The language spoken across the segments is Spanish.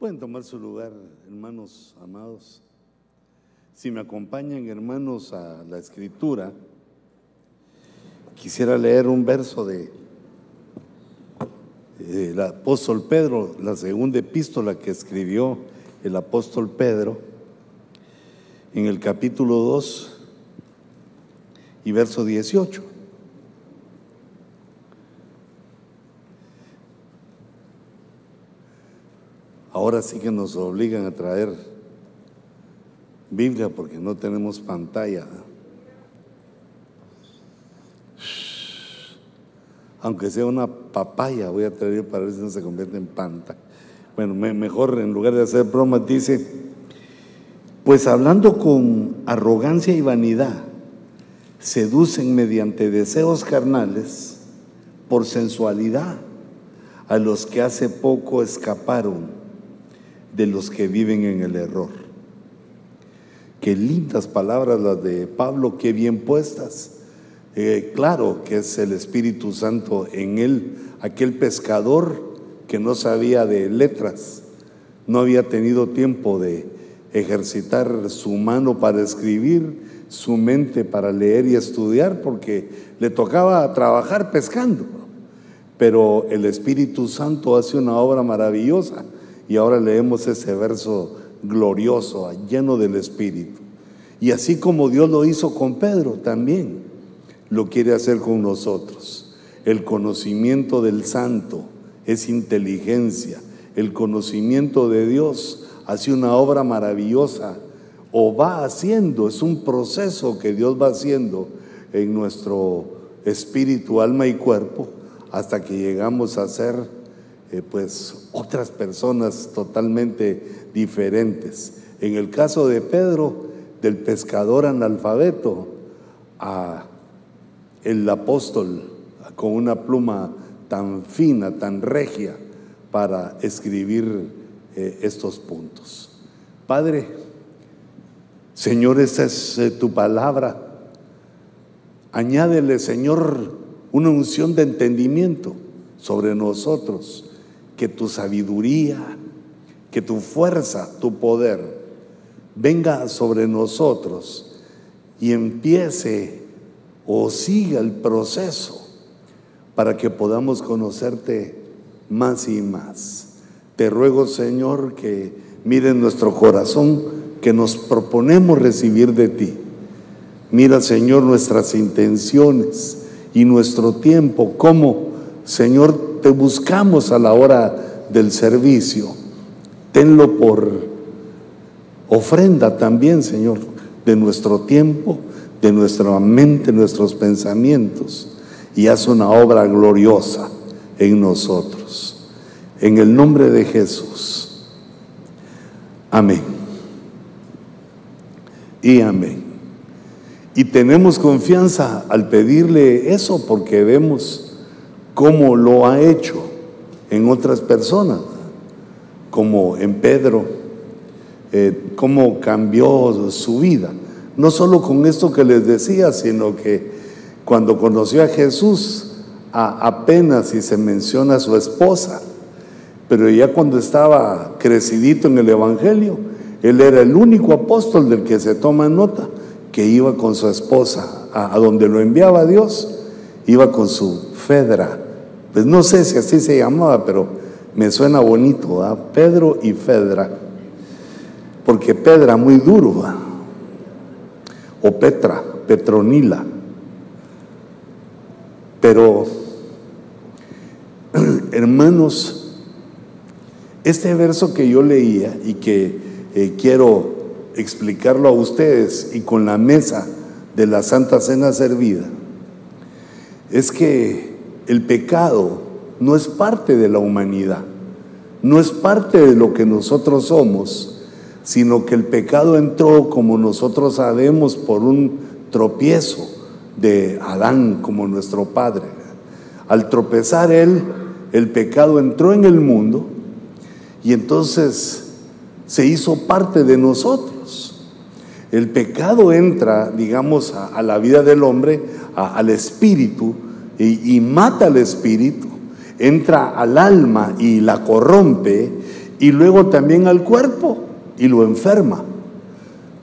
Pueden tomar su lugar, hermanos amados. Si me acompañan, hermanos, a la escritura, quisiera leer un verso de el apóstol Pedro, la segunda epístola que escribió el apóstol Pedro, en el capítulo 2 y verso 18. Ahora sí que nos obligan a traer Biblia porque no tenemos pantalla. Aunque sea una papaya, voy a traer para ver si no se convierte en pantalla. Bueno, mejor en lugar de hacer bromas, dice, pues hablando con arrogancia y vanidad, seducen mediante deseos carnales por sensualidad a los que hace poco escaparon de los que viven en el error. Qué lindas palabras las de Pablo, qué bien puestas. Eh, claro que es el Espíritu Santo en él, aquel pescador que no sabía de letras, no había tenido tiempo de ejercitar su mano para escribir, su mente para leer y estudiar, porque le tocaba trabajar pescando. Pero el Espíritu Santo hace una obra maravillosa y ahora leemos ese verso glorioso, lleno del Espíritu. Y así como Dios lo hizo con Pedro, también lo quiere hacer con nosotros. El conocimiento del santo es inteligencia. El conocimiento de Dios hace una obra maravillosa o va haciendo, es un proceso que Dios va haciendo en nuestro espíritu, alma y cuerpo hasta que llegamos a ser eh, pues otras personas totalmente diferentes. En el caso de Pedro, del pescador analfabeto a el apóstol con una pluma tan fina, tan regia para escribir eh, estos puntos. Padre, Señor, esa es eh, tu palabra. Añádele, Señor, una unción de entendimiento sobre nosotros que tu sabiduría, que tu fuerza, tu poder venga sobre nosotros y empiece o siga el proceso para que podamos conocerte más y más. Te ruego, Señor, que mire nuestro corazón, que nos proponemos recibir de ti. Mira, Señor, nuestras intenciones y nuestro tiempo, cómo, Señor, te buscamos a la hora del servicio. Tenlo por ofrenda también, Señor, de nuestro tiempo, de nuestra mente, nuestros pensamientos. Y haz una obra gloriosa en nosotros. En el nombre de Jesús. Amén. Y amén. Y tenemos confianza al pedirle eso porque vemos cómo lo ha hecho en otras personas, como en Pedro, eh, cómo cambió su vida. No solo con esto que les decía, sino que cuando conoció a Jesús, apenas si se menciona a su esposa, pero ya cuando estaba crecidito en el Evangelio, él era el único apóstol del que se toma nota, que iba con su esposa a, a donde lo enviaba Dios, iba con su Fedra, pues no sé si así se llamaba, pero me suena bonito, Pedro y Fedra. Porque Pedra muy duro, o Petra, Petronila. Pero, hermanos, este verso que yo leía y que eh, quiero explicarlo a ustedes y con la mesa de la Santa Cena servida, es que el pecado no es parte de la humanidad, no es parte de lo que nosotros somos, sino que el pecado entró, como nosotros sabemos, por un tropiezo de Adán como nuestro padre. Al tropezar él, el pecado entró en el mundo y entonces se hizo parte de nosotros. El pecado entra, digamos, a, la vida del hombre, al espíritu, y, mata al espíritu, entra al alma y la corrompe y luego también al cuerpo y lo enferma.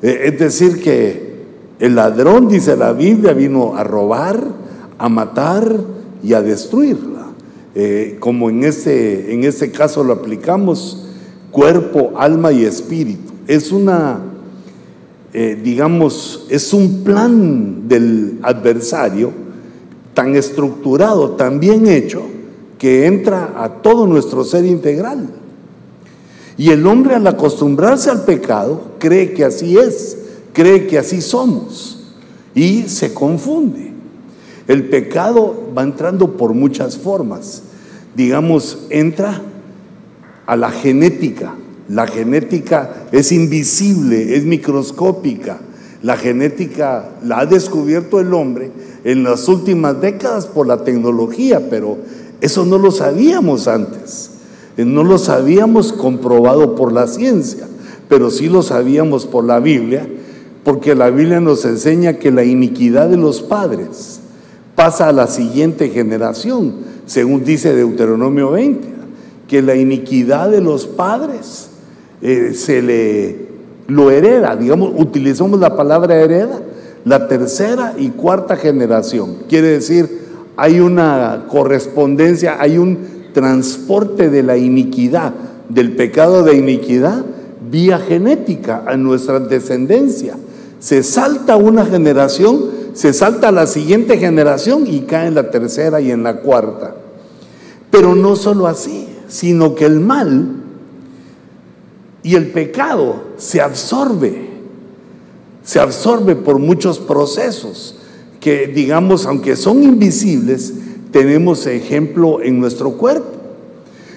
Eh, es decir, que el ladrón, dice la Biblia, vino a robar, a matar y a destruir. Eh, como en este, en este caso lo aplicamos, cuerpo, alma y espíritu. Es una, eh, digamos, es un plan del adversario tan estructurado, tan bien hecho, que entra a todo nuestro ser integral. Y el hombre al acostumbrarse al pecado cree que así es, cree que así somos y se confunde. El pecado va entrando por muchas formas. Digamos, entra a la genética. La genética es invisible, es microscópica. La genética la ha descubierto el hombre en las últimas décadas por la tecnología, pero eso no lo sabíamos antes. Eh, no lo sabíamos comprobado por la ciencia, pero sí lo sabíamos por la Biblia, porque la Biblia nos enseña que la iniquidad de los padres pasa a la siguiente generación, según dice Deuteronomio 20, que la iniquidad de los padres eh, se le lo hereda, digamos, utilizamos la palabra hereda, la tercera y cuarta generación. Quiere decir, hay una correspondencia, hay un transporte de la iniquidad, del pecado de iniquidad, vía genética a nuestra descendencia. Se salta una generación, se salta la siguiente generación y cae en la tercera y en la cuarta. Pero no solo así, sino que el mal y el pecado se absorbe, se absorbe por muchos procesos que digamos, aunque son invisibles, tenemos ejemplo en nuestro cuerpo.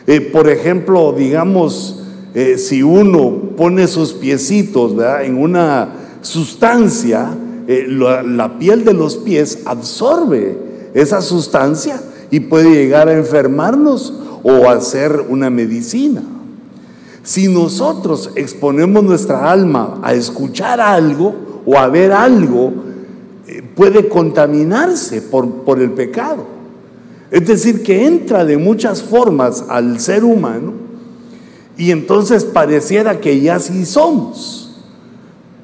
Eh, por ejemplo, digamos, eh, si uno pone sus piecitos en una sustancia, eh, la, la piel de los pies absorbe esa sustancia y puede llegar a enfermarnos o a hacer una medicina. Si nosotros exponemos nuestra alma a escuchar algo o a ver algo, puede contaminarse por, por el pecado. Es decir, que entra de muchas formas al ser humano y entonces pareciera que ya sí somos.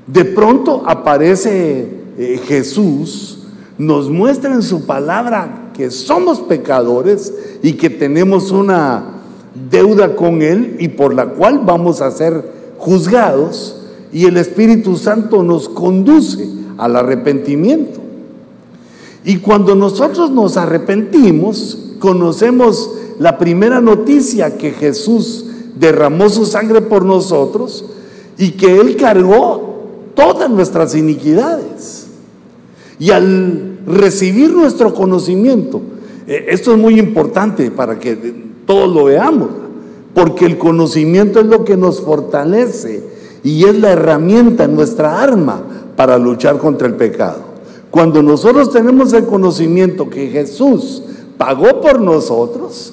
De pronto aparece eh, Jesús, nos muestra en su palabra que somos pecadores y que tenemos una deuda con Él y por la cual vamos a ser juzgados y el Espíritu Santo nos conduce al arrepentimiento. Y cuando nosotros nos arrepentimos, conocemos la primera noticia que Jesús derramó su sangre por nosotros y que Él cargó todas nuestras iniquidades. Y al recibir nuestro conocimiento, eh, esto es muy importante para que todos lo veamos, porque el conocimiento es lo que nos fortalece y es la herramienta, nuestra arma para luchar contra el pecado. Cuando nosotros tenemos el conocimiento que Jesús pagó por nosotros,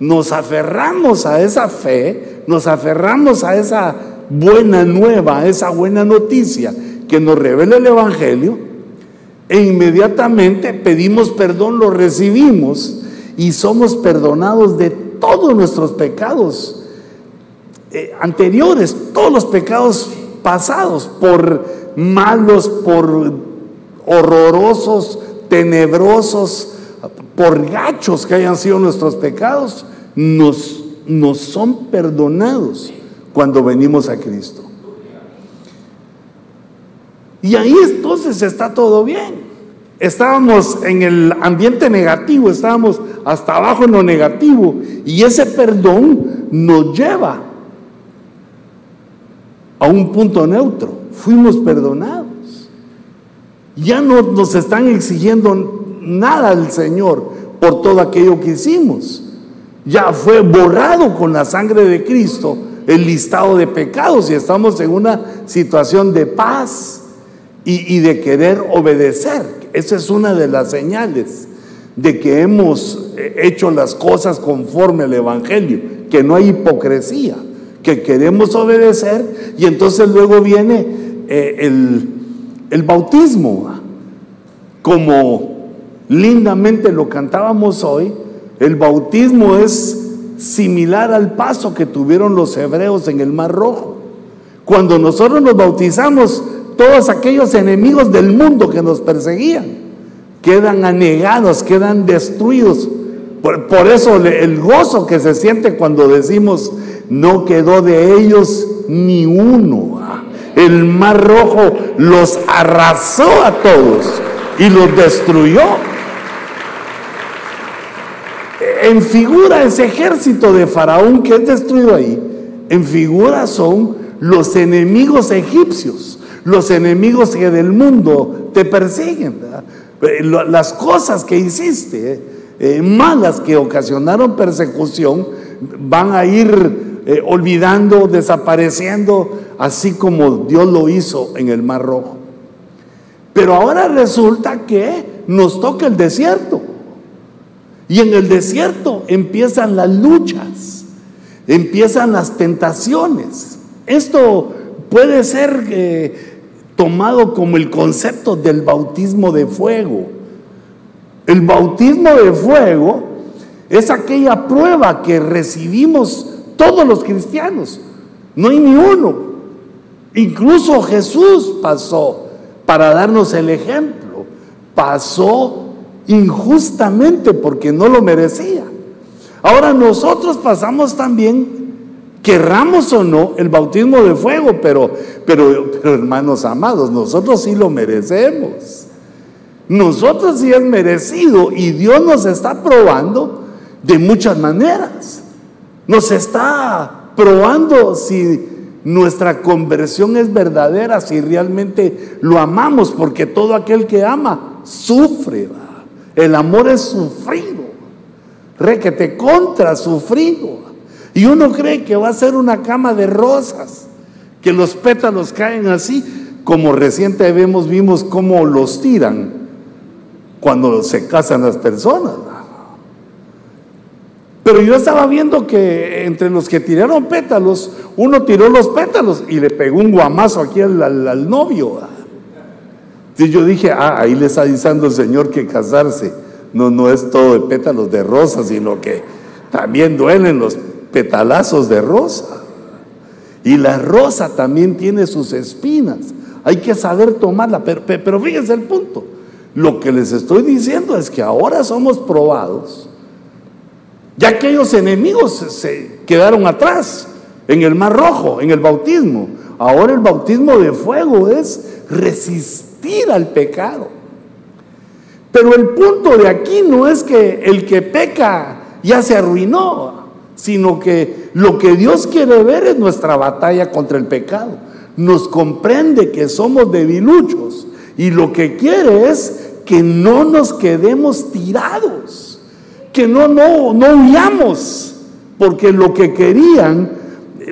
nos aferramos a esa fe, nos aferramos a esa buena nueva, a esa buena noticia que nos revela el Evangelio, e inmediatamente pedimos perdón, lo recibimos y somos perdonados de todos nuestros pecados eh, anteriores, todos los pecados pasados, por malos, por horrorosos, tenebrosos, por gachos que hayan sido nuestros pecados, nos, nos son perdonados cuando venimos a Cristo. Y ahí entonces está todo bien. Estábamos en el ambiente negativo, estábamos hasta abajo en lo negativo. Y ese perdón nos lleva a un punto neutro. Fuimos perdonados. Ya no nos están exigiendo nada al Señor por todo aquello que hicimos. Ya fue borrado con la sangre de Cristo el listado de pecados y estamos en una situación de paz y, de querer obedecer. Esa es una de las señales de que hemos hecho las cosas conforme al Evangelio, que no hay hipocresía, que queremos obedecer y entonces luego viene eh, el el bautismo, como lindamente lo cantábamos hoy, el bautismo es similar al paso que tuvieron los hebreos en el Mar Rojo. Cuando nosotros nos bautizamos, todos aquellos enemigos del mundo que nos perseguían quedan anegados, quedan destruidos. Por, eso el gozo que se siente cuando decimos, no quedó de ellos ni uno. El mar rojo los arrasó a todos y los destruyó. En figura ese ejército de Faraón que es destruido ahí, en figura son los enemigos egipcios, los enemigos que del mundo te persiguen. Eh, las cosas que hiciste, eh, malas que ocasionaron persecución, van a ir eh, olvidando, desapareciendo, así como Dios lo hizo en el Mar Rojo. Pero ahora resulta que nos toca el desierto. Y en el desierto empiezan las luchas, empiezan las tentaciones. Esto puede ser eh, tomado como el concepto del bautismo de fuego. El bautismo de fuego es aquella prueba que recibimos todos los cristianos. No hay ni uno. Incluso Jesús pasó para darnos el ejemplo. Pasó injustamente porque no lo merecía. Ahora nosotros pasamos también, querramos o no, el bautismo de fuego, pero, pero, pero hermanos amados, nosotros sí lo merecemos. Nosotros sí es merecido y Dios nos está probando de muchas maneras. Nos está probando si nuestra conversión es verdadera, si realmente lo amamos, porque todo aquel que ama sufre. El amor es sufrido, requete contra sufrido. Y uno cree que va a ser una cama de rosas, que los pétalos caen así, como reciente vemos, vimos cómo los tiran cuando se casan las personas. Pero yo estaba viendo que entre los que tiraron pétalos, uno tiró los pétalos y le pegó un guamazo aquí al, novio. Y yo dije, ah, ahí le está diciendo el Señor que casarse no, no es todo de pétalos de rosa, sino que también duelen los petalazos de rosa. Y la rosa también tiene sus espinas. Hay que saber tomarla. Pero, pero fíjense el punto. Lo que les estoy diciendo es que ahora somos probados ya aquellos enemigos se quedaron atrás en el Mar Rojo, en el bautismo. Ahora el bautismo de fuego es resistir al pecado. Pero el punto de aquí no es que el que peca ya se arruinó, sino que lo que Dios quiere ver es nuestra batalla contra el pecado. Nos comprende que somos debiluchos y lo que quiere es que no nos quedemos tirados que no, no, no huyamos, porque lo que querían,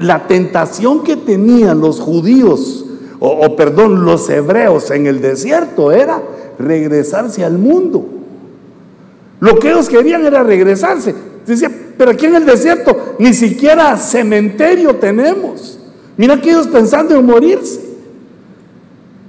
la tentación que tenían los judíos, o, perdón, los hebreos en el desierto era regresarse al mundo. Lo que ellos querían era regresarse. Decía, pero aquí en el desierto ni siquiera cementerio tenemos. Mira que ellos pensando en morirse.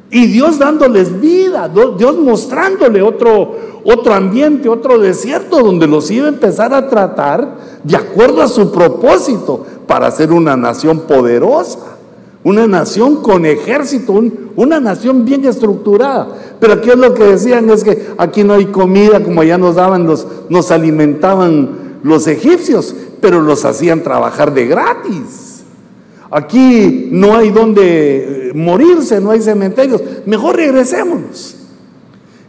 Y Dios dándoles vida, Dios mostrándole otro, otro ambiente, otro desierto donde los iba a empezar a tratar de acuerdo a su propósito para ser una nación poderosa, una nación con ejército, una nación bien estructurada. Pero aquí es lo que decían es que aquí no hay comida como ya nos daban los, nos alimentaban los egipcios, pero los hacían trabajar de gratis. Aquí no hay donde eh, morirse, no hay cementerios. Mejor regresémonos.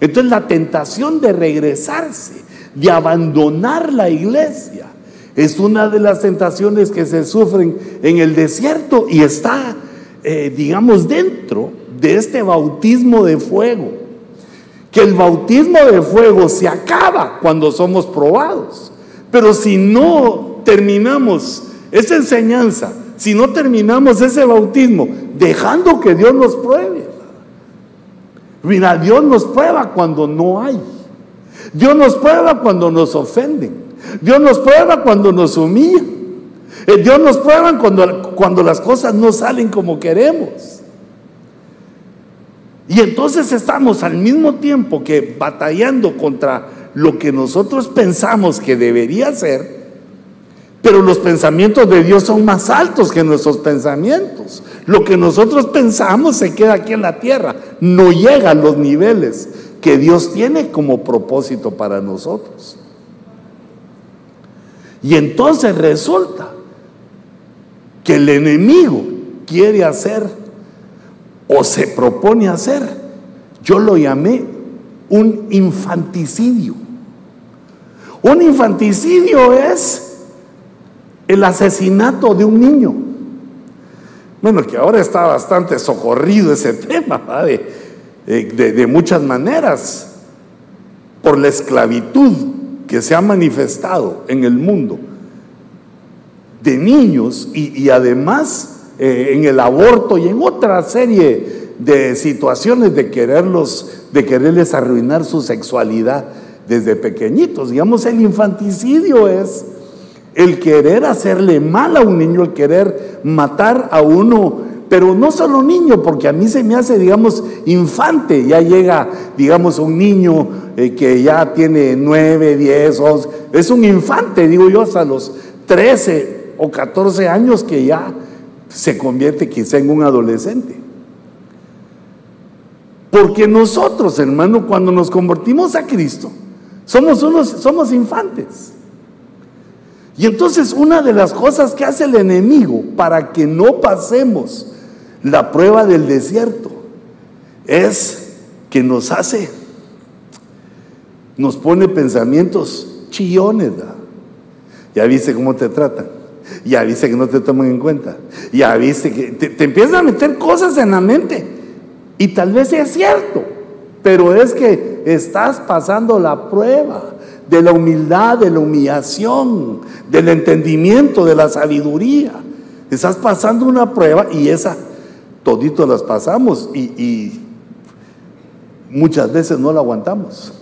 Entonces la tentación de regresarse, de abandonar la iglesia, es una de las tentaciones que se sufren en el desierto y está, eh, digamos, dentro de este bautismo de fuego. Que el bautismo de fuego se acaba cuando somos probados. Pero si no terminamos esa enseñanza si no terminamos ese bautismo dejando que Dios nos pruebe. Mira, Dios nos prueba cuando no hay. Dios nos prueba cuando nos ofenden. Dios nos prueba cuando nos humillan. Eh, Dios nos prueba cuando, cuando las cosas no salen como queremos. Y entonces estamos al mismo tiempo que batallando contra lo que nosotros pensamos que debería ser, Pero los pensamientos de Dios son más altos que nuestros pensamientos. Lo que nosotros pensamos se queda aquí en la tierra, no llega a los niveles que Dios tiene como propósito para nosotros. Y entonces resulta que el enemigo quiere hacer o se propone hacer, yo lo llamé un infanticidio. Un infanticidio es el asesinato de un niño. Bueno, que ahora está bastante socorrido ese tema, de, de, muchas maneras, por la esclavitud que se ha manifestado en el mundo de niños y, además eh, en el aborto y en otra serie de situaciones de quererlos, de quererles arruinar su sexualidad desde pequeñitos. Digamos, el infanticidio es el querer hacerle mal a un niño, el querer matar a uno, pero no solo niño, porque a mí se me hace, digamos, infante, ya llega, digamos, un niño eh, que ya tiene 9, 10, 11, es un infante, digo yo, hasta los 13 o 14 años que ya se convierte quizá en un adolescente. Porque nosotros, hermano, cuando nos convertimos a Cristo, somos unos, somos infantes. Y entonces una de las cosas que hace el enemigo para que no pasemos la prueba del desierto es que nos hace, nos pone pensamientos chillones. Ya viste cómo te tratan. Ya viste que no te toman en cuenta. Ya viste que te, te empiezan a meter cosas en la mente. Y tal vez es cierto, pero es que estás pasando la prueba de la humildad, de la humillación, del entendimiento, de la sabiduría. Estás pasando una prueba y esa, toditos las pasamos y, y muchas veces no la aguantamos.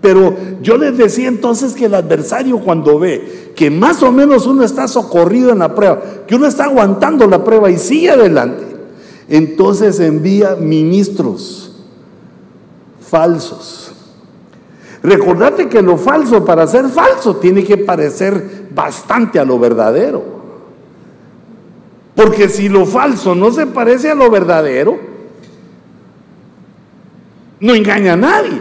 Pero yo les decía entonces que el adversario cuando ve que más o menos uno está socorrido en la prueba, que uno está aguantando la prueba y sigue adelante, entonces envía ministros falsos Recordate que lo falso para ser falso tiene que parecer bastante a lo verdadero. Porque si lo falso no se parece a lo verdadero, no engaña a nadie.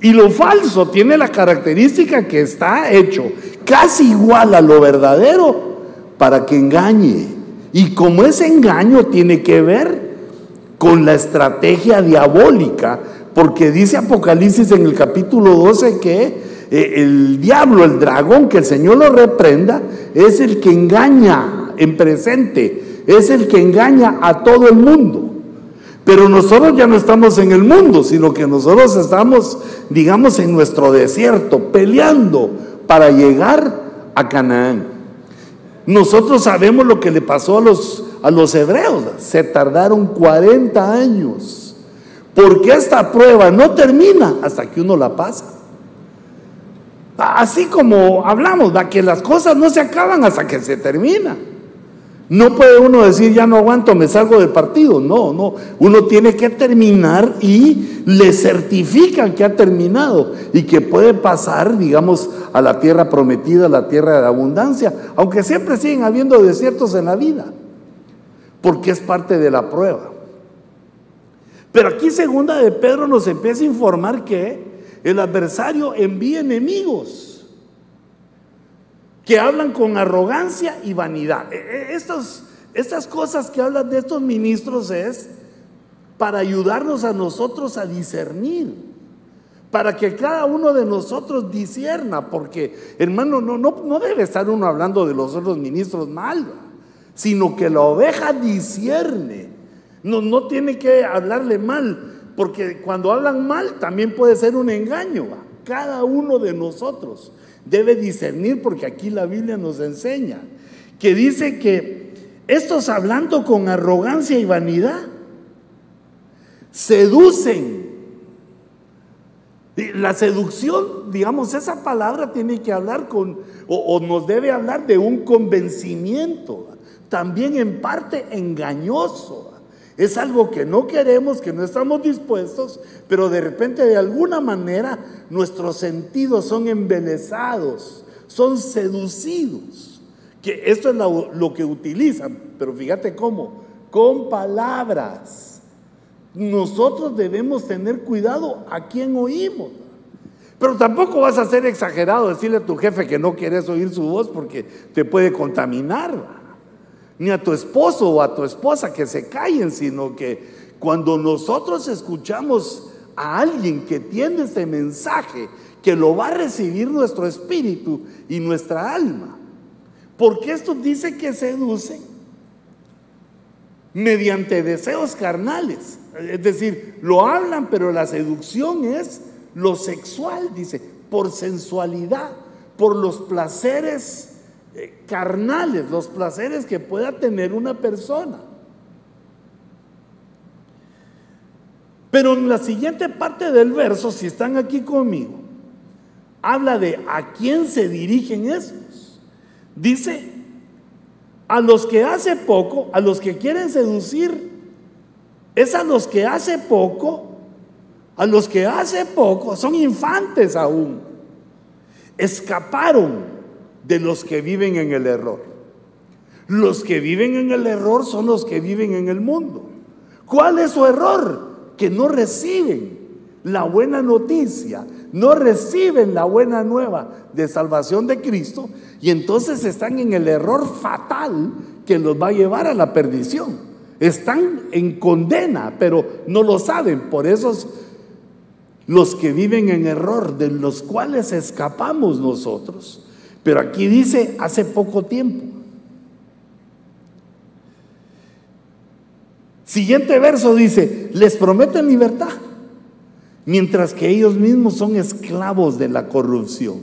Y lo falso tiene la característica que está hecho casi igual a lo verdadero para que engañe. Y como ese engaño tiene que ver con la estrategia diabólica porque dice Apocalipsis en el capítulo 12 que eh, el diablo, el dragón, que el Señor lo reprenda, es el que engaña en presente, es el que engaña a todo el mundo. Pero nosotros ya no estamos en el mundo, sino que nosotros estamos, digamos, en nuestro desierto, peleando para llegar a Canaán. Nosotros sabemos lo que le pasó a los, a los hebreos. Se tardaron 40 años porque esta prueba no termina hasta que uno la pasa. Así como hablamos, de que las cosas no se acaban hasta que se termina. No puede uno decir, ya no aguanto, me salgo del partido. No, no. Uno tiene que terminar y le certifican que ha terminado y que puede pasar, digamos, a la tierra prometida, a la tierra de abundancia. Aunque siempre siguen habiendo desiertos en la vida, porque es parte de la prueba. Pero aquí segunda de Pedro nos empieza a informar que el adversario envía enemigos que hablan con arrogancia y vanidad. E, e, estas cosas que hablan de estos ministros es para ayudarnos a nosotros a discernir, para que cada uno de nosotros disierna, porque hermano, no, no, no debe estar uno hablando de los otros ministros mal, sino que la oveja discierne no, no tiene que hablarle mal, porque cuando hablan mal también puede ser un engaño. Cada uno de nosotros debe discernir, porque aquí la Biblia nos enseña, que dice que estos hablando con arrogancia y vanidad, seducen. La seducción, digamos, esa palabra tiene que hablar con, o, o, nos debe hablar de un convencimiento, también en parte engañoso. Es algo que no queremos, que no estamos dispuestos, pero de repente de alguna manera nuestros sentidos son embelesados, son seducidos. Que esto es lo, lo que utilizan, pero fíjate cómo, con palabras. Nosotros debemos tener cuidado a quién oímos. Pero tampoco vas a ser exagerado decirle a tu jefe que no quieres oír su voz porque te puede contaminar. Ni a tu esposo o a tu esposa que se callen, sino que cuando nosotros escuchamos a alguien que tiene ese mensaje, que lo va a recibir nuestro espíritu y nuestra alma. Porque esto dice que seduce mediante deseos carnales. Es decir, lo hablan, pero la seducción es lo sexual, dice, por sensualidad, por los placeres eh, carnales, los placeres que pueda tener una persona. Pero en la siguiente parte del verso, si están aquí conmigo, habla de a quién se dirigen esos. Dice, a los que hace poco, a los que quieren seducir, es a los que hace poco, a los que hace poco, son infantes aún, escaparon de los que viven en el error. Los que viven en el error son los que viven en el mundo. ¿Cuál es su error? que no reciben la buena noticia, no reciben la buena nueva de salvación de Cristo y entonces están en el error fatal que los va a llevar a la perdición. Están en condena, pero no lo saben. Por eso los que viven en error, de los cuales escapamos nosotros. Pero aquí dice hace poco tiempo. Siguiente verso dice, les prometen libertad, mientras que ellos mismos son esclavos de la corrupción.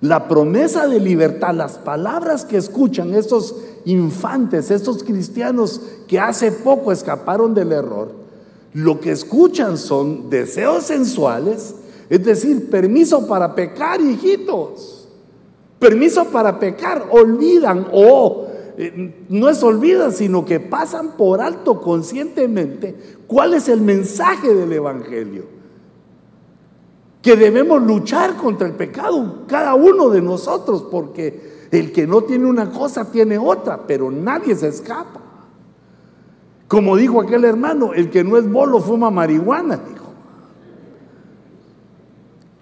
La promesa de libertad, las palabras que escuchan estos infantes, estos cristianos que hace poco escaparon del error, lo que escuchan son deseos sensuales, es decir, permiso para pecar, hijitos. Permiso para pecar, olvidan o eh, no es olvida, sino que pasan por alto conscientemente cuál es el mensaje del Evangelio. Que debemos luchar contra el pecado, cada uno de nosotros, porque el que no tiene una cosa tiene otra, pero nadie se escapa. Como dijo aquel hermano, el que no es bolo fuma marihuana, dijo.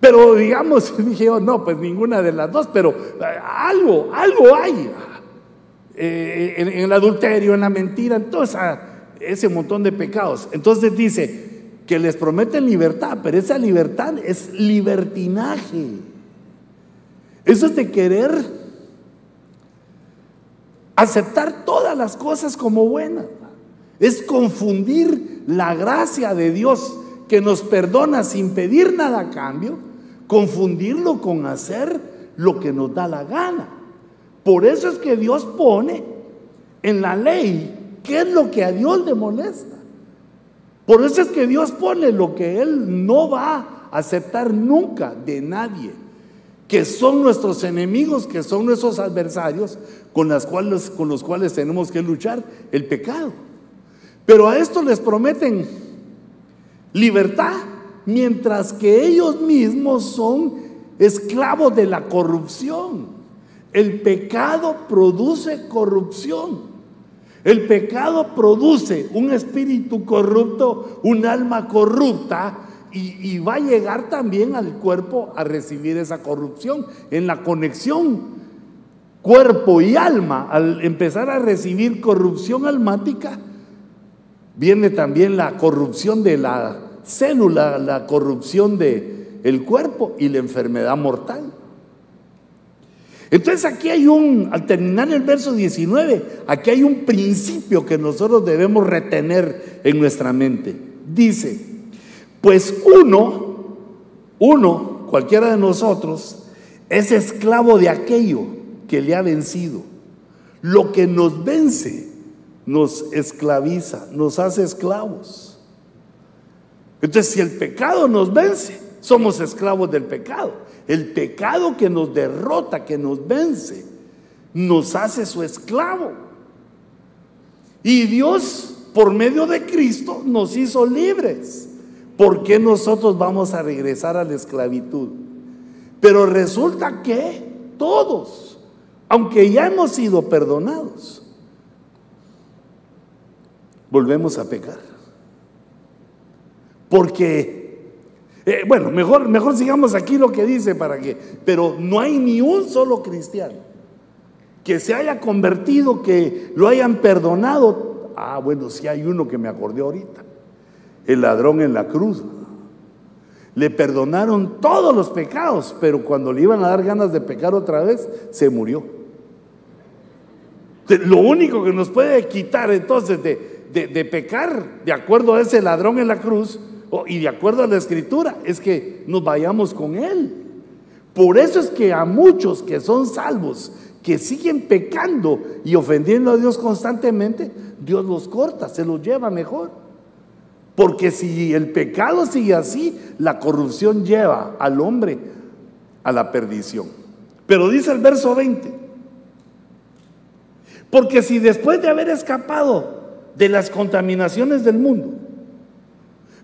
Pero digamos, dije yo, no, pues ninguna de las dos, pero eh, algo, algo hay. Eh, en, el adulterio, en la mentira, en todo ese montón de pecados. Entonces dice que les prometen libertad, pero esa libertad es libertinaje. Eso es de querer aceptar todas las cosas como buenas. Es confundir la gracia de Dios que nos perdona sin pedir nada a cambio, confundirlo con hacer lo que nos da la gana. Por eso es que Dios pone en la ley qué es lo que a Dios le molesta. Por eso es que Dios pone lo que Él no va a aceptar nunca de nadie, que son nuestros enemigos, que son nuestros adversarios con, cuales, con los cuales tenemos que luchar, el pecado. Pero a esto les prometen libertad, mientras que ellos mismos son esclavos de la corrupción. El pecado produce corrupción. El pecado produce un espíritu corrupto, un alma corrupta y, va a llegar también al cuerpo a recibir esa corrupción. En la conexión cuerpo y alma, al empezar a recibir corrupción almática, viene también la corrupción de la célula, la corrupción del el cuerpo y la enfermedad mortal. Entonces aquí hay un, al terminar el verso 19, aquí hay un principio que nosotros debemos retener en nuestra mente. Dice, pues uno, uno, cualquiera de nosotros, es esclavo de aquello que le ha vencido. Lo que nos vence nos esclaviza, nos hace esclavos. Entonces, si el pecado nos vence, somos esclavos del pecado. El pecado que nos derrota, que nos vence, nos hace su esclavo. Y Dios, por medio de Cristo, nos hizo libres. ¿Por qué nosotros vamos a regresar a la esclavitud? Pero resulta que todos, aunque ya hemos sido perdonados, volvemos a pecar. Porque, eh, bueno, mejor, mejor sigamos aquí lo que dice para que, pero no hay ni un solo cristiano que se haya convertido, que lo hayan perdonado. Ah, bueno, si hay uno que me acordé ahorita, el ladrón en la cruz. Le perdonaron todos los pecados, pero cuando le iban a dar ganas de pecar otra vez, se murió. Lo único que nos puede quitar entonces de, pecar, de acuerdo a ese ladrón en la cruz, y de acuerdo a la escritura, es que nos vayamos con él. Por eso es que a muchos que son salvos, que siguen pecando y ofendiendo a Dios constantemente, Dios los corta, se los lleva mejor. Porque si el pecado sigue así, la corrupción lleva al hombre a la perdición. Pero dice el verso 20, porque si después de haber escapado de las contaminaciones del mundo,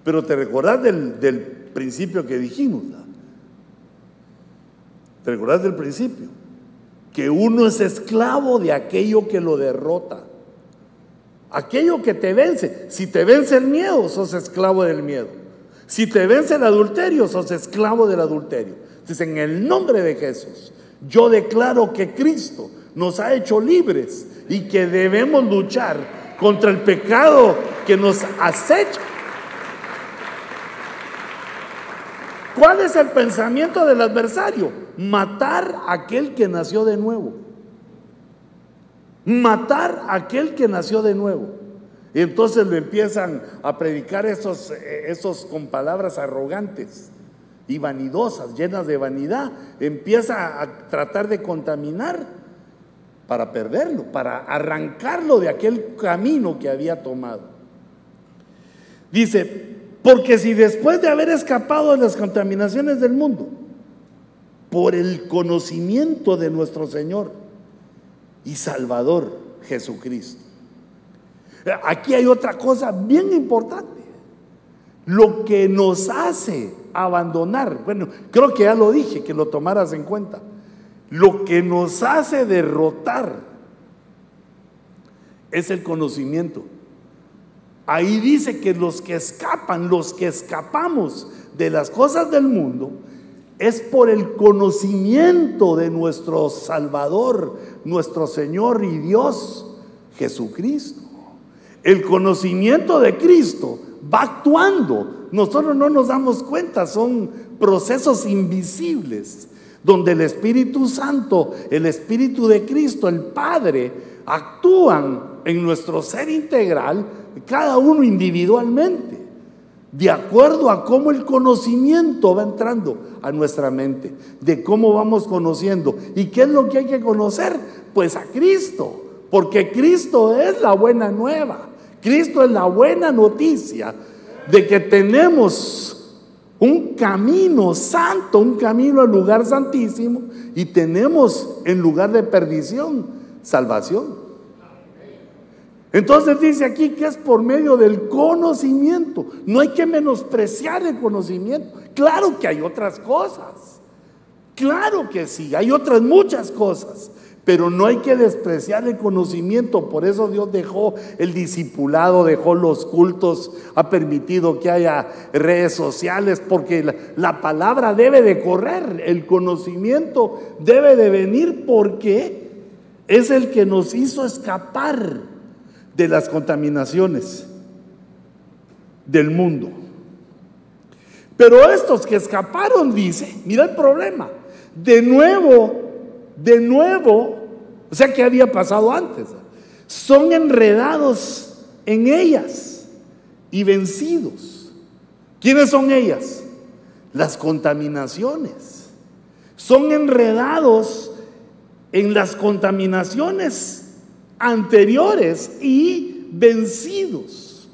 pero te recordás del, principio que dijimos, ¿te recordás del principio? Que uno es esclavo de aquello que lo derrota. Aquello que te vence. Si te vence el miedo, sos esclavo del miedo. Si te vence el adulterio, sos esclavo del adulterio. Entonces, en el nombre de Jesús, yo declaro que Cristo nos ha hecho libres y que debemos luchar contra el pecado que nos acecha. ¿Cuál es el pensamiento del adversario? Matar a aquel que nació de nuevo matar a aquel que nació de nuevo. Y entonces lo empiezan a predicar esos, esos con palabras arrogantes y vanidosas, llenas de vanidad. Empieza a tratar de contaminar para perderlo, para arrancarlo de aquel camino que había tomado. Dice, porque si después de haber escapado de las contaminaciones del mundo, por el conocimiento de nuestro Señor, y Salvador Jesucristo. Aquí hay otra cosa bien importante. Lo que nos hace abandonar, bueno, creo que ya lo dije, que lo tomaras en cuenta. Lo que nos hace derrotar es el conocimiento. Ahí dice que los que escapan, los que escapamos de las cosas del mundo, es por el conocimiento de nuestro Salvador, nuestro Señor y Dios, Jesucristo. El conocimiento de Cristo va actuando. Nosotros no nos damos cuenta, son procesos invisibles, donde el Espíritu Santo, el Espíritu de Cristo, el Padre, actúan en nuestro ser integral, cada uno individualmente de acuerdo a cómo el conocimiento va entrando a nuestra mente, de cómo vamos conociendo. ¿Y qué es lo que hay que conocer? Pues a Cristo, porque Cristo es la buena nueva, Cristo es la buena noticia de que tenemos un camino santo, un camino al lugar santísimo y tenemos en lugar de perdición salvación. Entonces dice aquí que es por medio del conocimiento. No hay que menospreciar el conocimiento. Claro que hay otras cosas. Claro que sí, hay otras muchas cosas. Pero no hay que despreciar el conocimiento. Por eso Dios dejó el discipulado, dejó los cultos, ha permitido que haya redes sociales, porque la, la palabra debe de correr, el conocimiento debe de venir porque es el que nos hizo escapar de las contaminaciones del mundo. Pero estos que escaparon, dice, mira el problema, de nuevo, de nuevo, o sea que había pasado antes, son enredados en ellas y vencidos. ¿Quiénes son ellas? Las contaminaciones. Son enredados en las contaminaciones anteriores y vencidos.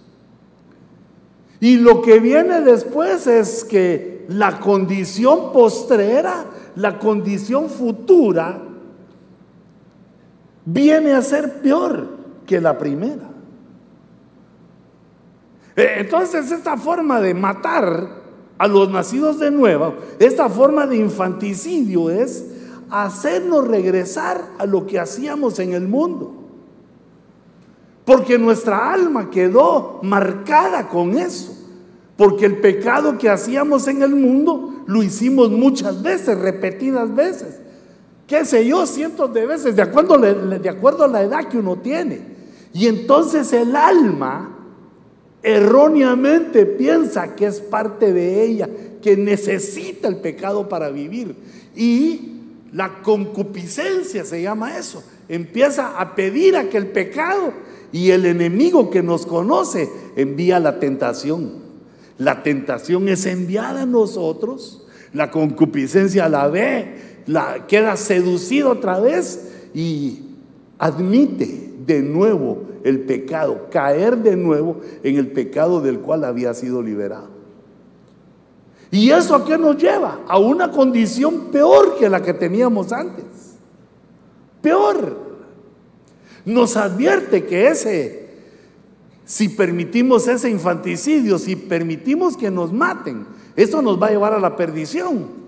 Y lo que viene después es que la condición postrera, la condición futura, viene a ser peor que la primera. Eh, entonces esta forma de matar a los nacidos de nuevo, esta forma de infanticidio es hacernos regresar a lo que hacíamos en el mundo. Porque nuestra alma quedó marcada con eso. Porque el pecado que hacíamos en el mundo lo hicimos muchas veces, repetidas veces. Qué sé yo, cientos de veces, de acuerdo, de acuerdo a la edad que uno tiene. Y entonces el alma erróneamente piensa que es parte de ella, que necesita el pecado para vivir. Y la concupiscencia se llama eso. Empieza a pedir a que el pecado y el enemigo que nos conoce envía la tentación. La tentación es enviada a nosotros, la concupiscencia la ve, la queda seducido otra vez y admite de nuevo el pecado, caer de nuevo en el pecado del cual había sido liberado. ¿Y eso a qué nos lleva? A una condición peor que la que teníamos antes. Peor. Nos advierte que ese, si permitimos ese infanticidio, si permitimos que nos maten, eso nos va a llevar a la perdición.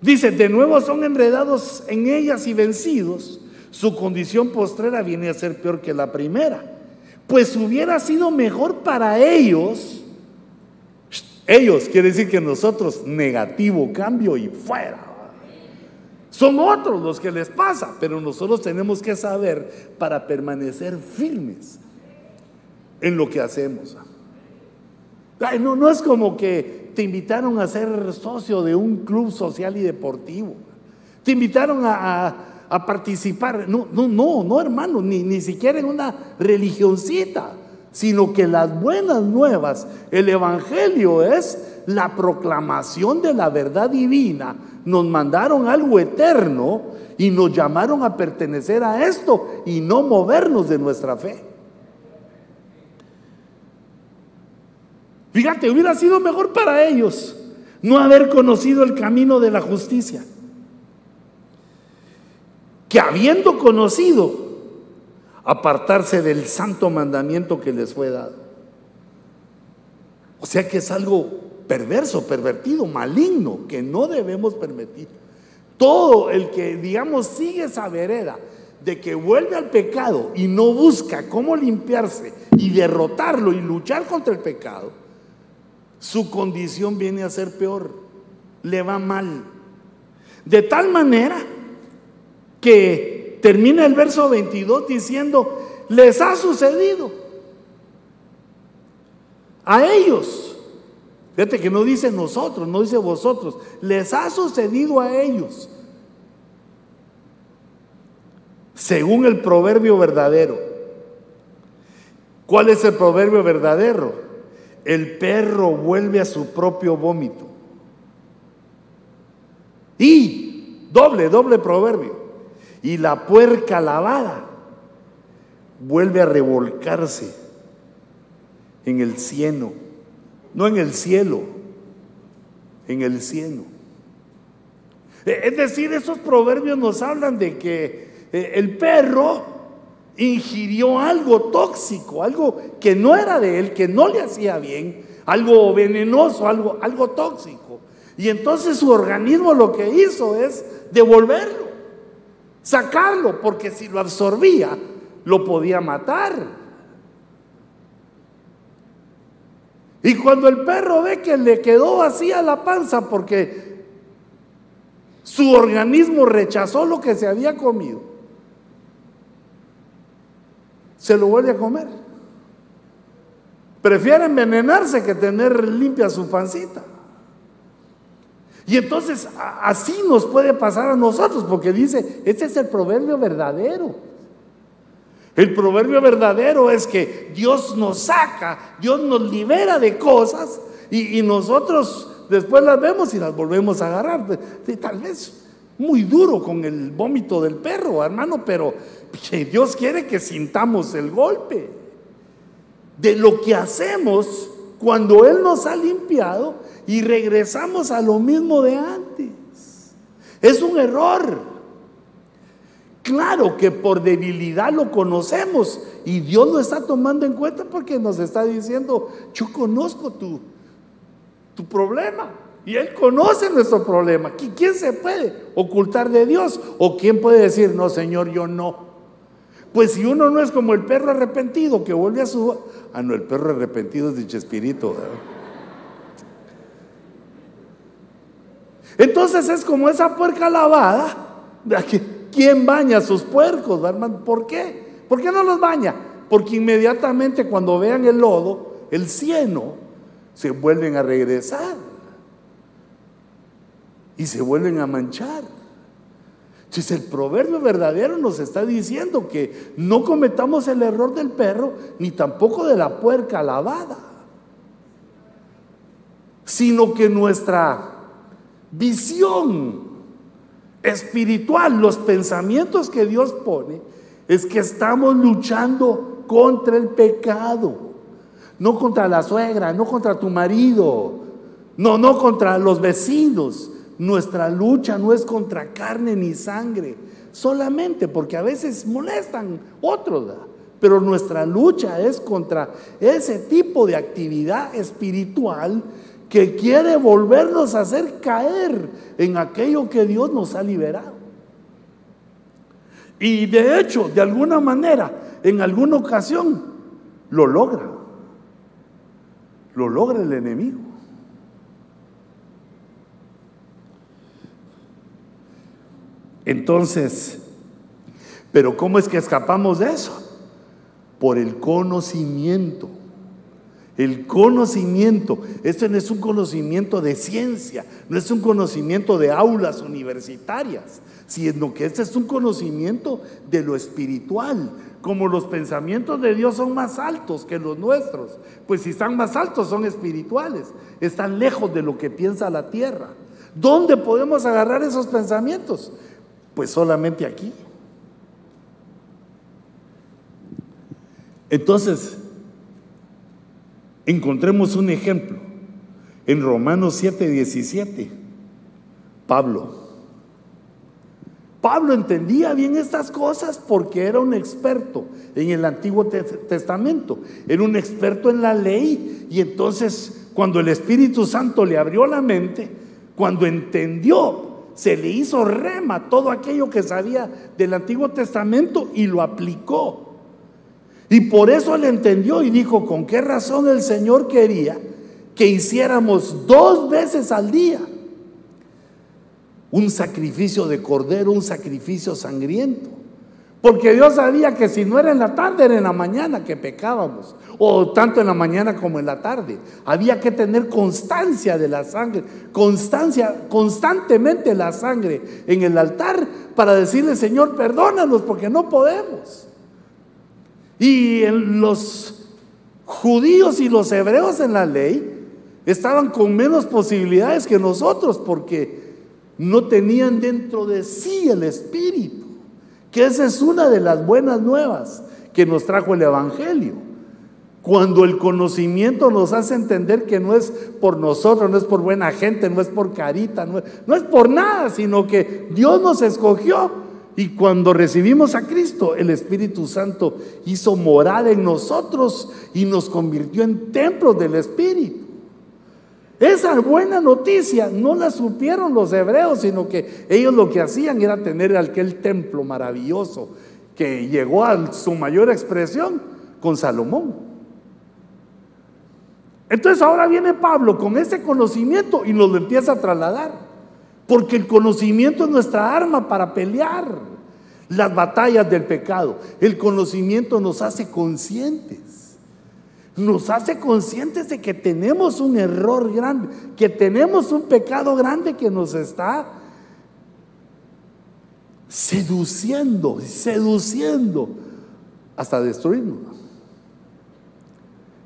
Dice, de nuevo son enredados en ellas y vencidos su condición postrera viene a ser peor que la primera. Pues hubiera sido mejor para ellos, ellos quiere decir que nosotros, negativo, cambio y fuera. Son otros los que les pasa, pero nosotros tenemos que saber para permanecer firmes en lo que hacemos. no, no es como que te invitaron a ser socio de un club social y deportivo. Te invitaron a participar. No, no, no, no hermano, ni, ni siquiera en una religioncita, sino que las buenas nuevas, el Evangelio es la proclamación de la verdad divina. Nos mandaron algo eterno y nos llamaron a pertenecer a esto y no movernos de nuestra fe. Fíjate, hubiera sido mejor para ellos no haber conocido el camino de la justicia que habiendo conocido, apartarse del santo mandamiento que les fue dado. O sea que es algo perverso, pervertido, maligno, que no debemos permitir. Todo el que, digamos, sigue esa vereda de que vuelve al pecado y no busca cómo limpiarse y derrotarlo y luchar contra el pecado, su condición viene a ser peor, le va mal. De tal manera que termina el verso 22 diciendo, les ha sucedido a ellos. Fíjate que no dice nosotros, no dice vosotros, les ha sucedido a ellos. Según el proverbio verdadero. ¿Cuál es el proverbio verdadero? El perro vuelve a su propio vómito. Y doble, doble proverbio y la puerca lavada vuelve a revolcarse en el cielo, no en el cielo, en el cielo. Eh, es decir, esos proverbios nos hablan de que eh, el perro ingirió algo tóxico, algo que no era de él, que no le hacía bien, algo venenoso, algo, algo tóxico. Y entonces su organismo lo que hizo es devolverlo sacarlo, porque si lo absorbía, lo podía matar. Y cuando el perro ve que le quedó vacía la panza porque su organismo rechazó lo que se había comido, se lo vuelve a comer. Prefiere envenenarse que tener limpia su pancita. Y entonces así nos puede pasar a nosotros, porque dice, este es el proverbio verdadero. El proverbio verdadero es que Dios nos saca, Dios nos libera de cosas y, nosotros después las vemos y las volvemos a agarrar. Tal vez muy duro con el vómito del perro, hermano, pero Dios quiere que sintamos el golpe de lo que hacemos cuando Él nos ha limpiado y regresamos a lo mismo de antes. Es un error. Claro que por debilidad lo conocemos y Dios lo está tomando en cuenta porque nos está diciendo, yo conozco tu, tu problema, Y Él conoce nuestro problema. ¿Quién se puede ocultar de Dios? ¿O quién puede decir, no, Señor, yo no? Pues si uno no es como el perro arrepentido que vuelve a su... Ah, no, el perro arrepentido es dicho espíritu. Entonces es como esa puerca lavada. ¿Quién baña sus puercos, hermano? ¿Por qué? ¿Por qué no los baña? Porque inmediatamente cuando vean el lodo, el cieno, se vuelven a regresar y se vuelven a manchar. Entonces el proverbio verdadero nos está diciendo que no cometamos el error del perro ni tampoco de la puerca lavada, sino que nuestra visión espiritual, los pensamientos que Dios pone, es que estamos luchando contra el pecado, no contra la suegra, no contra tu marido, no, no contra los vecinos, nuestra lucha no es contra carne ni sangre, solamente porque a veces molestan otros, pero nuestra lucha es contra ese tipo de actividad espiritual que quiere volvernos a hacer caer en aquello que Dios nos ha liberado. Y de hecho, de alguna manera, en alguna ocasión, lo logra. Lo logra el enemigo. Entonces, pero ¿cómo es que escapamos de eso? Por el conocimiento. El conocimiento, esto no es un conocimiento de ciencia, no es un conocimiento de aulas universitarias, sino que este es un conocimiento de lo espiritual. Como los pensamientos de Dios son más altos que los nuestros, pues si están más altos son espirituales, están lejos de lo que piensa la tierra. ¿Dónde podemos agarrar esos pensamientos? Pues solamente aquí. Entonces, encontremos un ejemplo en Romanos 7, 17. Pablo. Pablo entendía bien estas cosas porque era un experto en el Antiguo Testamento, era un experto en la ley y entonces cuando el Espíritu Santo le abrió la mente, cuando entendió se le hizo rema todo aquello que sabía del Antiguo Testamento y lo aplicó. Y por eso él entendió y dijo, ¿con qué razón el Señor quería que hiciéramos dos veces al día un sacrificio de cordero, un sacrificio sangriento? Porque Dios sabía que si no era en la tarde, era en la mañana que pecábamos. O tanto en la mañana como en la tarde. Había que tener constancia de la sangre. Constancia, constantemente la sangre en el altar para decirle, Señor, perdónanos porque no podemos. Y los judíos y los hebreos en la ley estaban con menos posibilidades que nosotros porque no tenían dentro de sí el Espíritu que esa es una de las buenas nuevas que nos trajo el Evangelio. Cuando el conocimiento nos hace entender que no es por nosotros, no es por buena gente, no es por carita, no es, por nada, sino que Dios nos escogió. Y cuando recibimos a Cristo, el Espíritu Santo hizo morada en nosotros y nos convirtió en templos del Espíritu. Esa buena noticia no la supieron los hebreos, sino que ellos lo que hacían era tener aquel templo maravilloso que llegó a su mayor expresión con Salomón. Entonces ahora viene Pablo con ese conocimiento y nos lo empieza a trasladar, porque el conocimiento es nuestra arma para pelear las batallas del pecado. El conocimiento nos hace conscientes nos hace conscientes de que tenemos un error grande, que tenemos un pecado grande que nos está seduciendo, seduciendo hasta destruirnos.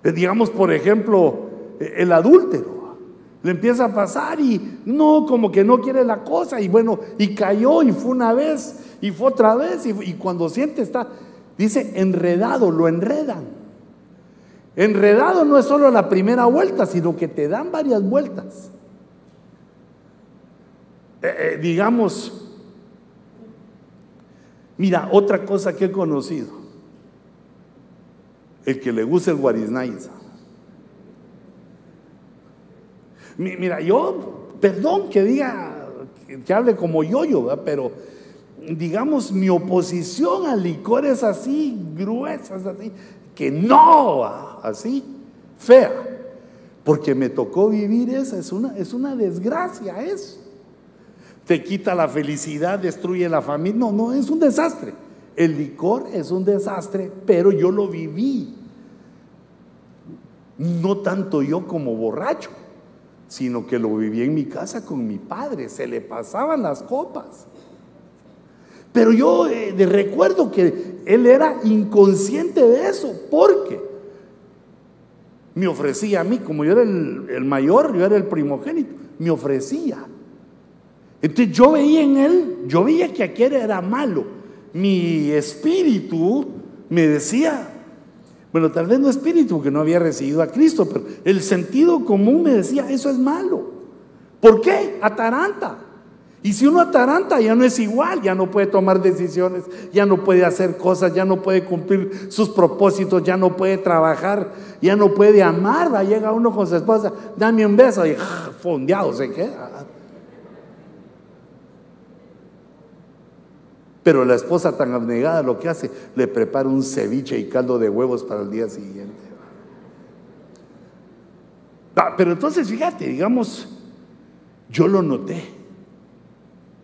Eh, digamos, por ejemplo, eh, el adúltero. Le empieza a pasar y no, como que no quiere la cosa. Y bueno, y cayó y fue una vez y fue otra vez. Y, cuando siente está, dice, enredado, lo enredan. Enredado no es solo la primera vuelta, sino que te dan varias vueltas. Eh, eh, digamos, mira, otra cosa que he conocido, el que le gusta el guariznaiza. Mira, yo perdón que diga, que hable como yo-yo, pero digamos, mi oposición al licor es así, gruesa, es así, que no, así, fea, porque me tocó vivir esa, es una, es una desgracia eso. Te quita la felicidad, destruye la familia, no, no, es un desastre. El licor es un desastre, pero yo lo viví. No tanto yo como borracho, sino que lo viví en mi casa con mi padre, se le pasaban las copas. Pero yo eh, recuerdo que él era inconsciente de eso, porque me ofrecía a mí, como yo era el, el mayor, yo era el primogénito, me ofrecía. Entonces yo veía en él, yo veía que aquel era malo. Mi espíritu me decía, bueno, tal vez no espíritu, que no había recibido a Cristo, pero el sentido común me decía, eso es malo. ¿Por qué? Ataranta. Y si uno ataranta ya no es igual, ya no puede tomar decisiones, ya no puede hacer cosas, ya no puede cumplir sus propósitos, ya no puede trabajar, ya no puede amar. Va, llega uno con su esposa, dame un beso y fondeado se queda. Pero la esposa tan abnegada lo que hace, le prepara un ceviche y caldo de huevos para el día siguiente. pero entonces fíjate, digamos, yo lo noté.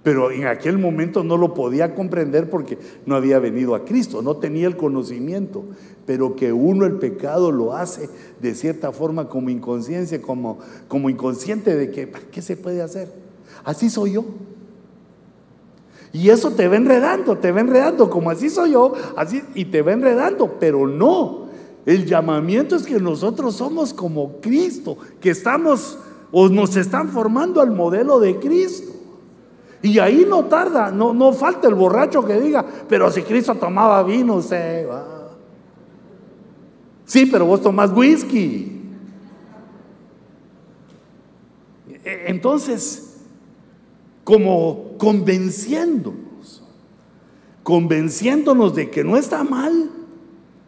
Pero en aquel momento no lo podía comprender porque no había venido a Cristo, no tenía el conocimiento. Pero que uno el pecado lo hace de cierta forma como inconsciencia, como, como inconsciente de que, ¿qué se puede hacer? Así soy yo. Y eso te va enredando, te va enredando, como así soy yo, así, y te va enredando, pero no. El llamamiento es que nosotros somos como Cristo, que estamos o nos están formando al modelo de Cristo. Y ahí no tarda, no, no falta el borracho que diga, pero si Cristo tomaba vino, se va. Sí, pero vos tomás whisky. E, entonces, como convenciéndonos, convenciéndonos de que no está mal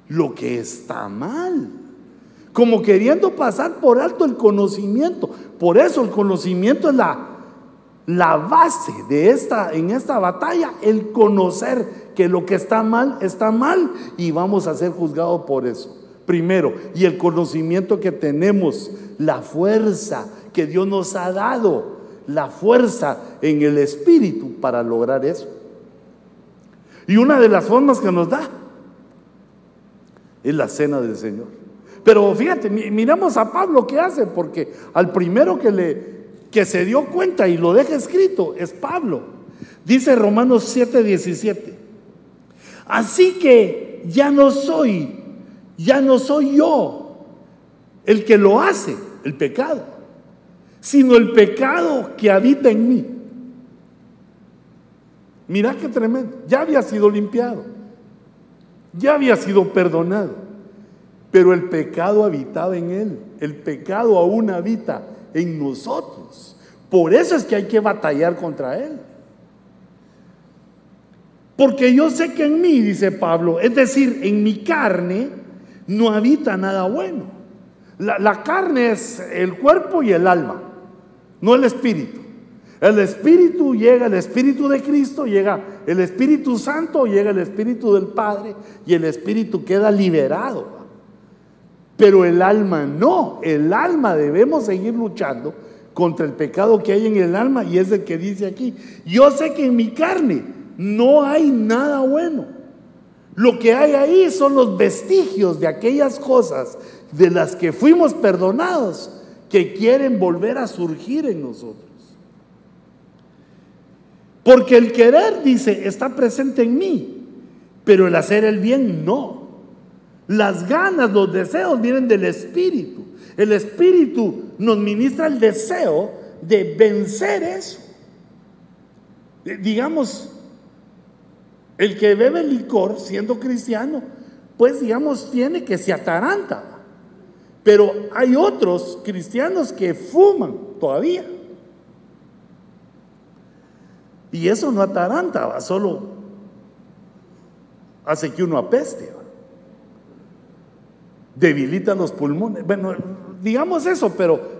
lo que está mal, como queriendo pasar por alto el conocimiento. Por eso el conocimiento es la, la base de esta, en esta batalla, el conocer que lo que está mal está mal y vamos a ser juzgados por eso. Primero, y el conocimiento que tenemos, la fuerza que Dios nos ha dado la fuerza en el espíritu para lograr eso. Y una de las formas que nos da es la cena del Señor. Pero fíjate, miramos a Pablo qué hace, porque al primero que le que se dio cuenta y lo deja escrito es Pablo. Dice Romanos 7:17. Así que ya no soy, ya no soy yo el que lo hace, el pecado sino el pecado que habita en mí. Mira qué tremendo. Ya había sido limpiado. Ya había sido perdonado. Pero el pecado habitaba en él. El pecado aún habita en nosotros. Por eso es que hay que batallar contra él. Porque yo sé que en mí, dice Pablo, es decir, en mi carne, no habita nada bueno. La carne es el cuerpo y el alma no el Espíritu. El Espíritu llega, el Espíritu de Cristo llega, el Espíritu Santo llega el Espíritu del Padre y el Espíritu queda liberado. Pero el alma no, el alma debemos seguir luchando contra el pecado que hay en el alma y es el que dice aquí, yo sé que en mi carne no hay nada bueno. Lo que hay ahí son los vestigios de aquellas cosas de las que fuimos perdonados que quieren volver a surgir en nosotros. Porque el querer, dice, está presente en mí, pero el hacer el bien no. Las ganas, los deseos vienen del Espíritu. El Espíritu nos ministra el deseo de vencer eso. Digamos, el que bebe licor siendo cristiano, pues digamos, tiene que se ataranta. Pero hay otros cristianos que fuman todavía. Y eso no ataranta, solo hace que uno apeste. Debilita los pulmones. Bueno, digamos eso, pero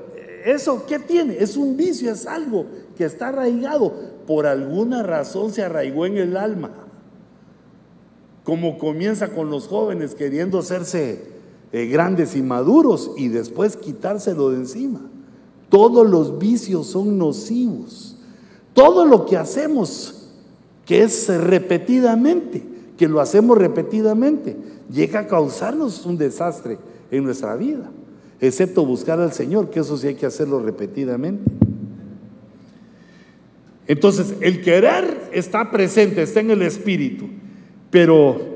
¿Eso qué tiene? Es un vicio, es algo que está arraigado. Por alguna razón se arraigó en el alma. Como comienza con los jóvenes queriendo hacerse eh, grandes y maduros y después quitárselo de encima. Todos los vicios son nocivos. Todo lo que hacemos, que es repetidamente, que lo hacemos repetidamente, llega a causarnos un desastre en nuestra vida, excepto buscar al Señor, que eso sí hay que hacerlo repetidamente. Entonces, el querer está presente, está en el espíritu, pero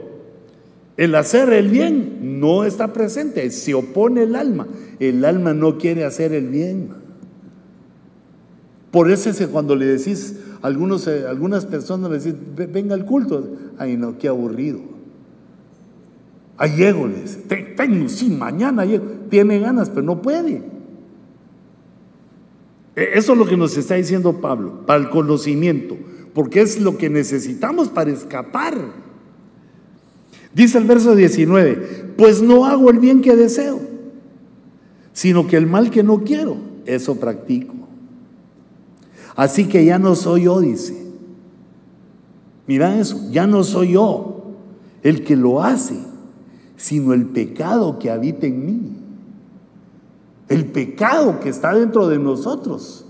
el hacer el bien no está presente, se opone el alma. El alma no quiere hacer el bien. Por eso es cuando le decís, algunos, eh, algunas personas le decís, venga al culto, ay no, qué aburrido. Ahí llego, le dice, sí, mañana llego. Tiene ganas, pero no puede. E, eso es lo que nos está diciendo Pablo, para el conocimiento, porque es lo que necesitamos para escapar. Dice el verso 19, pues no hago el bien que deseo, sino que el mal que no quiero, eso practico. Así que ya no soy yo, dice. Mira eso, ya no soy yo el que lo hace, sino el pecado que habita en mí. El pecado que está dentro de nosotros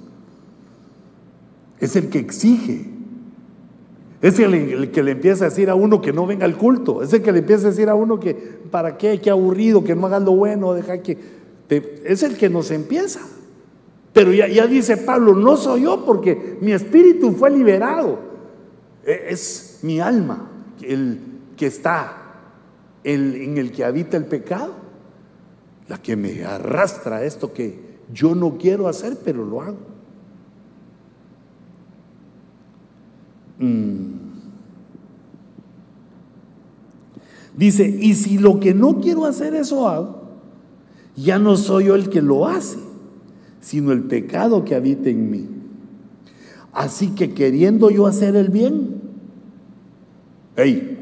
es el que exige. Es el, que le empieza a decir a uno que no venga al culto. Es el que le empieza a decir a uno que, ¿para qué? Qué aburrido, que no haga lo bueno, deja que... es el que nos empieza. Pero ya, ya dice Pablo, no soy yo porque mi espíritu fue liberado. E, es mi alma el que está en el que habita el pecado, la que me arrastra esto que yo no quiero hacer, pero lo hago. Mm. Dice, y si lo que no quiero hacer eso hago, ya no soy yo el que lo hace, sino el pecado que habita en mí. Así que queriendo yo hacer el bien,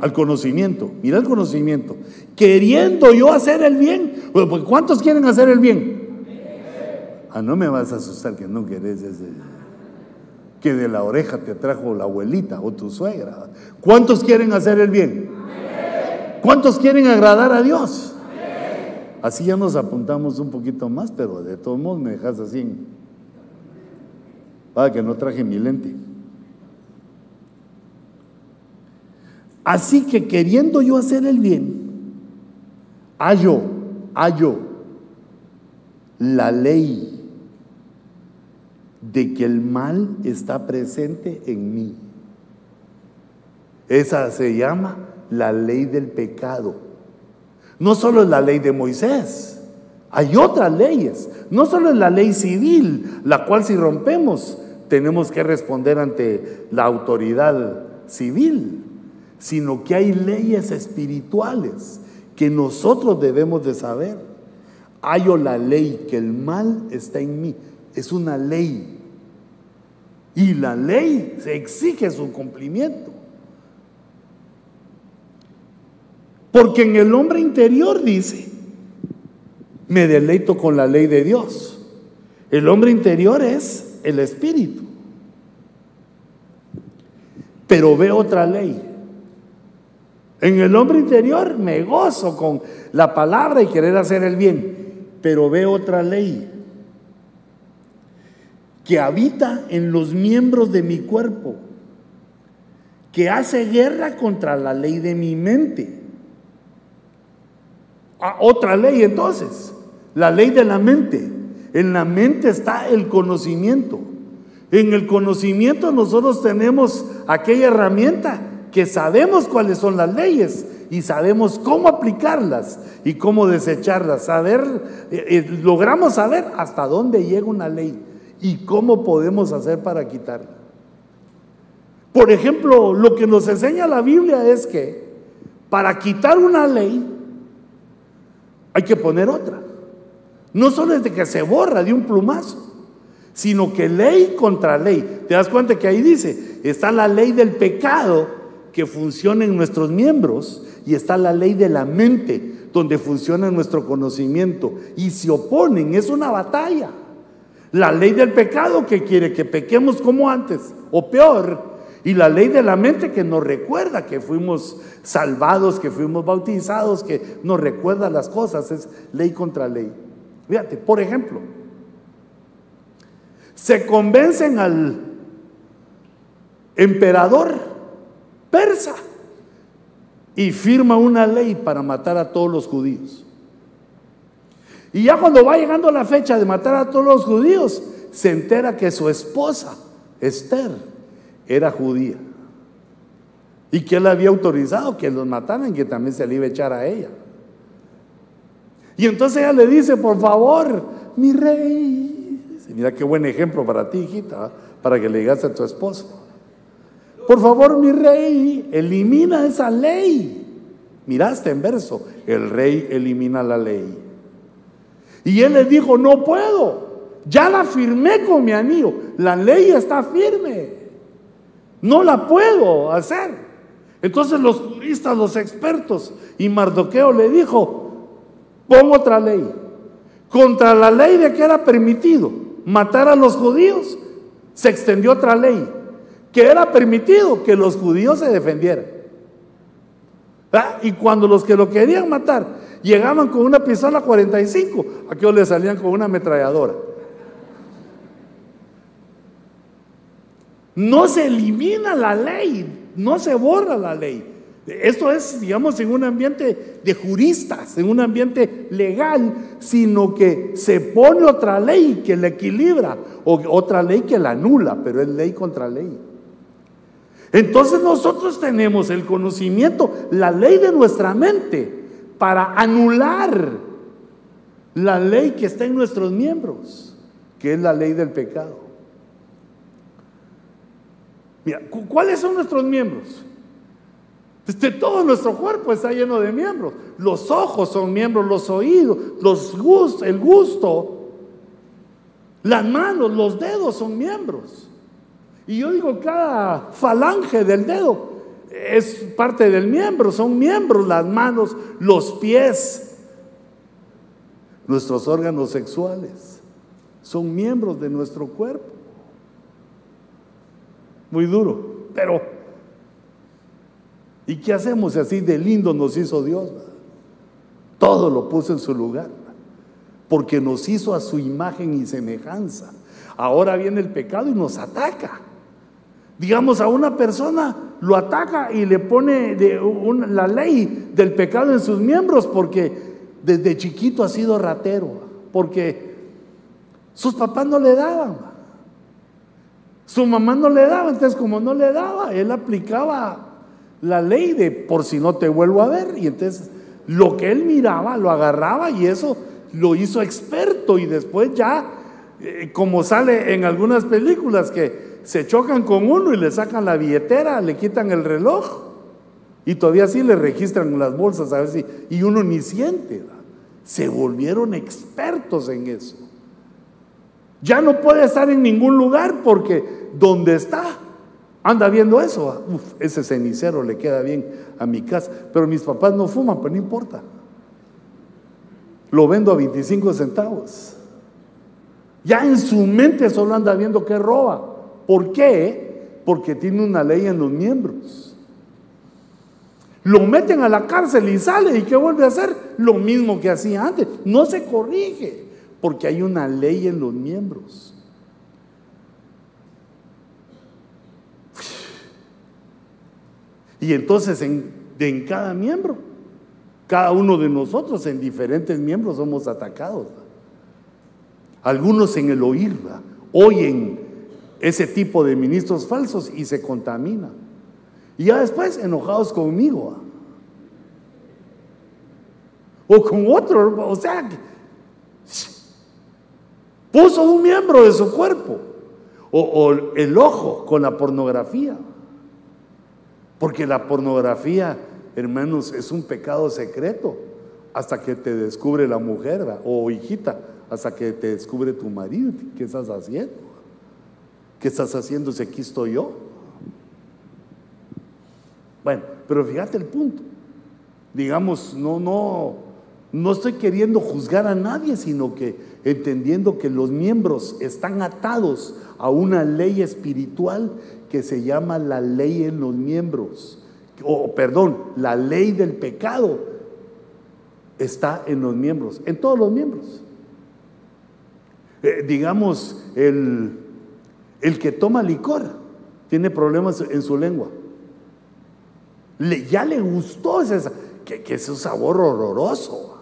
al conocimiento, mira el conocimiento. Queriendo yo hacer el bien. Pues, ¿Cuántos quieren hacer el bien? Ah, no me vas a asustar que no querés ese, que de la oreja te trajo la abuelita o tu suegra. ¿Cuántos quieren hacer el bien? ¿Cuántos quieren agradar a Dios? Así ya nos apuntamos un poquito más, pero de todos modos me dejas así. Para que no traje mi lente. Así que queriendo yo hacer el bien, hallo, hallo la ley de que el mal está presente en mí. Esa se llama la ley del pecado. No solo es la ley de Moisés, hay otras leyes. No solo es la ley civil, la cual si rompemos tenemos que responder ante la autoridad civil sino que hay leyes espirituales que nosotros debemos de saber. Hallo la ley que el mal está en mí. Es una ley. Y la ley se exige su cumplimiento. Porque en el hombre interior dice, me deleito con la ley de Dios. El hombre interior es el espíritu. Pero ve otra ley en el hombre interior me gozo con la palabra y querer hacer el bien, pero veo otra ley que habita en los miembros de mi cuerpo, que hace guerra contra la ley de mi mente. Ah, otra ley entonces, la ley de la mente. En la mente está el conocimiento. En el conocimiento nosotros tenemos aquella herramienta que sabemos cuáles son las leyes y sabemos cómo aplicarlas y cómo desecharlas. Saber, eh, eh, logramos saber hasta dónde llega una ley y cómo podemos hacer para quitarla. Por ejemplo, lo que nos enseña la Biblia es que para quitar una ley hay que poner otra. No solo es de que se borra de un plumazo, sino que ley contra ley. ¿Te das cuenta que ahí dice, está la ley del pecado que funciona en nuestros miembros y está la ley de la mente donde funciona nuestro conocimiento y se oponen, es una batalla. La ley del pecado que quiere que pequemos como antes, o peor. Y la ley de la mente que nos recuerda que fuimos salvados, que fuimos bautizados, que nos recuerda las cosas. Es ley contra ley. Fíjate, por ejemplo, se convencen al emperador persa y firma una ley para matar a todos los judíos. Y ya cuando va llegando la fecha de matar a todos los judíos, se entera que su esposa, Esther, era judía. Y que él había autorizado que los mataran, que también se le iba a echar a ella. Y entonces ella le dice, por favor, mi rey. Mira qué buen ejemplo para ti, hijita, para que le digas a tu esposo. Por favor, mi rey, elimina esa ley. Miraste en verso, el rey elimina la ley. Y él le dijo, no puedo, ya la firmé con mi anillo, la ley está firme, no la puedo hacer. Entonces los juristas, los expertos, y Mardoqueo le dijo, pon otra ley, contra la ley de que era permitido matar a los judíos, se extendió otra ley. Que era permitido que los judíos se defendieran. Y cuando los que lo querían matar llegaban con una pistola 45, aquellos le salían con una ametralladora. No se elimina la ley, no se borra la ley. Esto es, digamos, en un ambiente de juristas, en un ambiente legal, sino que se pone otra ley que la equilibra o otra ley que la anula, pero es ley contra ley. Entonces nosotros tenemos el conocimiento, la ley de nuestra mente, para anular la ley que está en nuestros miembros, que es la ley del pecado. Mira, ¿cuáles son nuestros miembros? Este, todo nuestro cuerpo está lleno de miembros. Los ojos son miembros, los oídos, los gustos, el gusto, las manos, los dedos son miembros. Y yo digo, cada falange del dedo es parte del miembro, son miembros, las manos, los pies, nuestros órganos sexuales, son miembros de nuestro cuerpo. Muy duro, pero ¿y qué hacemos así de lindo nos hizo Dios? Todo lo puso en su lugar, porque nos hizo a su imagen y semejanza. Ahora viene el pecado y nos ataca digamos, a una persona lo ataca y le pone la ley del pecado en sus miembros porque desde chiquito ha sido ratero, porque sus papás no le daban, su mamá no le daba, entonces como no le daba, él aplicaba la ley de por si no te vuelvo a ver, y entonces lo que él miraba lo agarraba y eso lo hizo experto y después ya, eh, como sale en algunas películas que se chocan con uno y le sacan la billetera, le quitan el reloj y todavía sí le registran las bolsas a ver si, y uno ni siente. Se volvieron expertos en eso. Ya no puede estar en ningún lugar porque donde está anda viendo eso. Ese cenicero le queda bien a mi casa, pero mis papás no fuman, pero no importa. Lo vendo a 25 centavos. Ya en su mente solo anda viendo que roba. ¿Por qué? Porque tiene una ley en los miembros. Lo meten a la cárcel y sale y ¿qué vuelve a hacer? Lo mismo que hacía antes. No se corrige porque hay una ley en los miembros. Y entonces en, en cada miembro, cada uno de nosotros en diferentes miembros somos atacados. Algunos en el oír, oyen ese tipo de ministros falsos y se contaminan. Y ya después enojados conmigo. O con otro, o sea, puso un miembro de su cuerpo. O, o el ojo con la pornografía. Porque la pornografía, hermanos, es un pecado secreto hasta que te descubre la mujer, o hijita, hasta que te descubre tu marido. ¿Qué estás haciendo? ¿Qué estás haciendo si aquí estoy yo? Bueno, pero fíjate el punto. Digamos, no, no, No estoy queriendo juzgar a nadie, sino que entendiendo que los miembros están atados a una ley espiritual que se llama la ley en los miembros, o perdón, la ley del pecado está en los miembros, en todos los miembros. Eh, digamos, el, el que toma licor tiene problemas en su lengua. Le, ya le gustó ese, que, que es un sabor horroroso.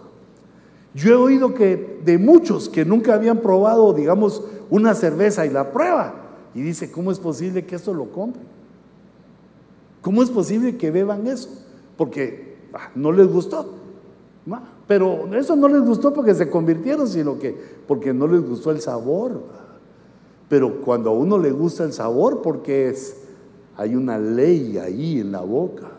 Yo he oído que de muchos que nunca habían probado, digamos, una cerveza y la prueba, y dice, ¿cómo es posible que esto lo compren? ¿Cómo es posible que beban eso? Porque ah, no les gustó. Pero eso no les gustó porque se convirtieron, sino que porque no les gustó el sabor. Pero cuando a uno le gusta el sabor, porque es, hay una ley ahí en la boca.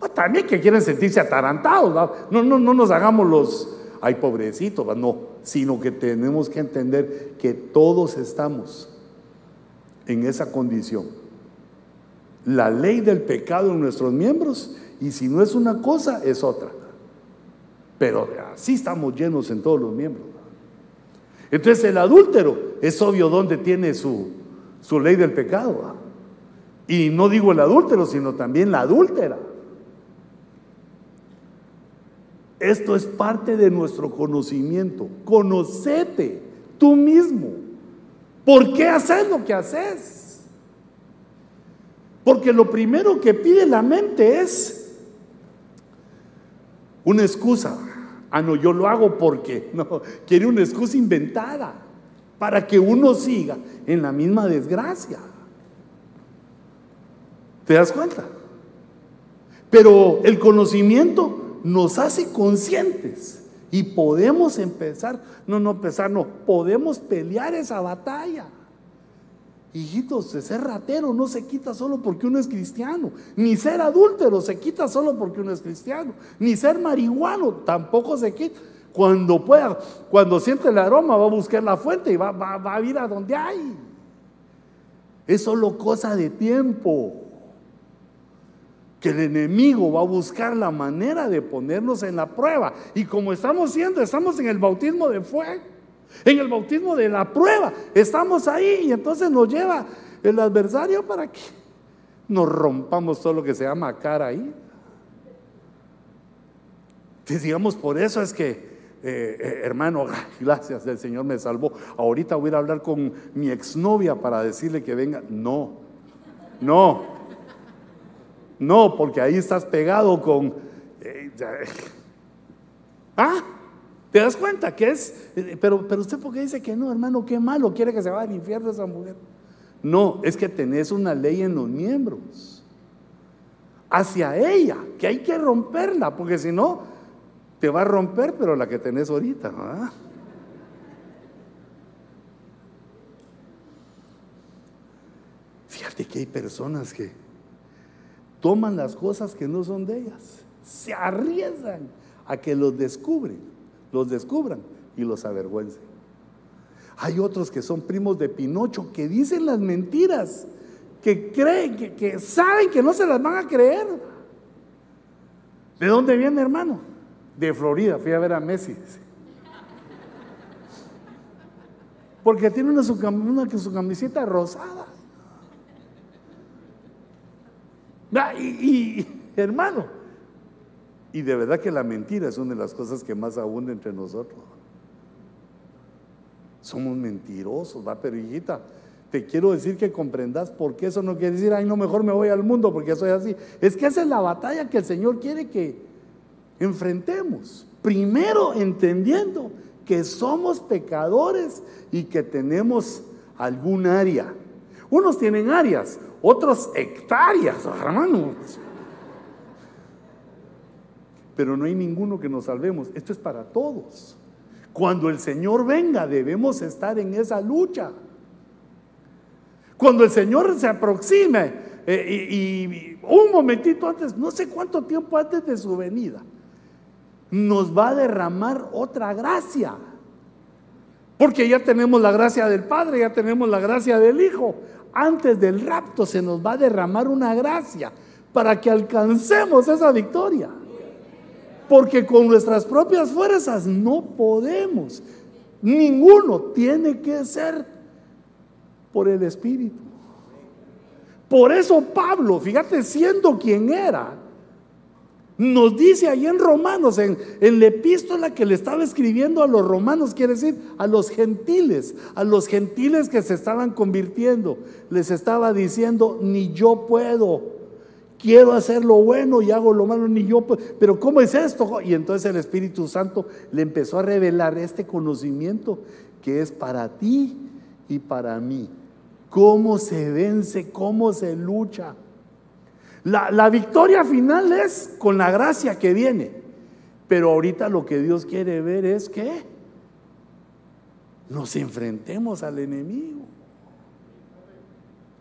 Ah, también que quieren sentirse atarantados. No, no, no nos hagamos los, ay pobrecito, no, sino que tenemos que entender que todos estamos en esa condición. La ley del pecado en nuestros miembros, y si no es una cosa, es otra. Pero así estamos llenos en todos los miembros. Entonces el adúltero es obvio dónde tiene su, su ley del pecado. Y no digo el adúltero, sino también la adúltera. Esto es parte de nuestro conocimiento. Conocete tú mismo. ¿Por qué haces lo que haces? Porque lo primero que pide la mente es una excusa. Ah, no, yo lo hago porque no, quiere una excusa inventada para que uno siga en la misma desgracia. ¿Te das cuenta? Pero el conocimiento nos hace conscientes y podemos empezar, no, no empezar, no, podemos pelear esa batalla. Hijitos, ser ratero no se quita solo porque uno es cristiano, ni ser adúltero se quita solo porque uno es cristiano, ni ser marihuano tampoco se quita. Cuando pueda, cuando siente el aroma, va a buscar la fuente y va, va a ir a donde hay. Es solo cosa de tiempo que el enemigo va a buscar la manera de ponernos en la prueba. Y como estamos siendo, estamos en el bautismo de fuego, en el bautismo de la prueba, estamos ahí y entonces nos lleva el adversario para que nos rompamos todo lo que se llama cara ahí. Entonces, digamos, por eso es que, eh, eh, hermano, gracias, el Señor me salvó. Ahorita voy a hablar con mi exnovia para decirle que venga. No, no, no, porque ahí estás pegado con... Eh, ¿Ah? ¿Te das cuenta que es? Pero, pero usted porque dice que no, hermano, qué malo, quiere que se vaya al infierno esa mujer. No, es que tenés una ley en los miembros hacia ella, que hay que romperla, porque si no, te va a romper, pero la que tenés ahorita. Fíjate que hay personas que toman las cosas que no son de ellas, se arriesgan a que los descubren, los descubran y los avergüencen. Hay otros que son primos de Pinocho que dicen las mentiras, que creen, que, saben que no se las van a creer. ¿De dónde viene, hermano? De Florida, fui a ver a Messi. Porque tiene una, una, su camiseta rosada. Y, hermano, y de verdad que la mentira es una de las cosas que más abunda entre nosotros. Somos mentirosos, va, pero hijita, te quiero decir que comprendas porque eso no quiere decir, ay, no, mejor me voy al mundo porque soy así. Es que esa es la batalla que el Señor quiere que enfrentemos. Primero entendiendo que somos pecadores y que tenemos algún área. Unos tienen áreas, otros hectáreas, hermanos. Pero no hay ninguno que nos salvemos. Esto es para todos. Cuando el Señor venga, debemos estar en esa lucha. Cuando el Señor se aproxime, eh, y, un momentito antes, no sé cuánto tiempo antes de su venida, nos va a derramar otra gracia. Porque ya tenemos la gracia del Padre, ya tenemos la gracia del Hijo antes del rapto se nos va a derramar una gracia para que alcancemos esa victoria. Porque con nuestras propias fuerzas no podemos. Ninguno tiene que ser por el Espíritu. Por eso Pablo, fíjate, siendo quien era, nos dice ahí en Romanos, en, en, la epístola que le estaba escribiendo a los romanos, quiere decir a los gentiles, a los gentiles que se estaban convirtiendo, les estaba diciendo, ni yo puedo, quiero hacer lo bueno y hago lo malo, ni yo pero ¿cómo es esto? Y entonces el Espíritu Santo le empezó a revelar este conocimiento que es para ti y para mí. ¿Cómo se vence? ¿Cómo se lucha? La, victoria final es con la gracia que viene. Pero ahorita lo que Dios quiere ver es que nos enfrentemos al enemigo.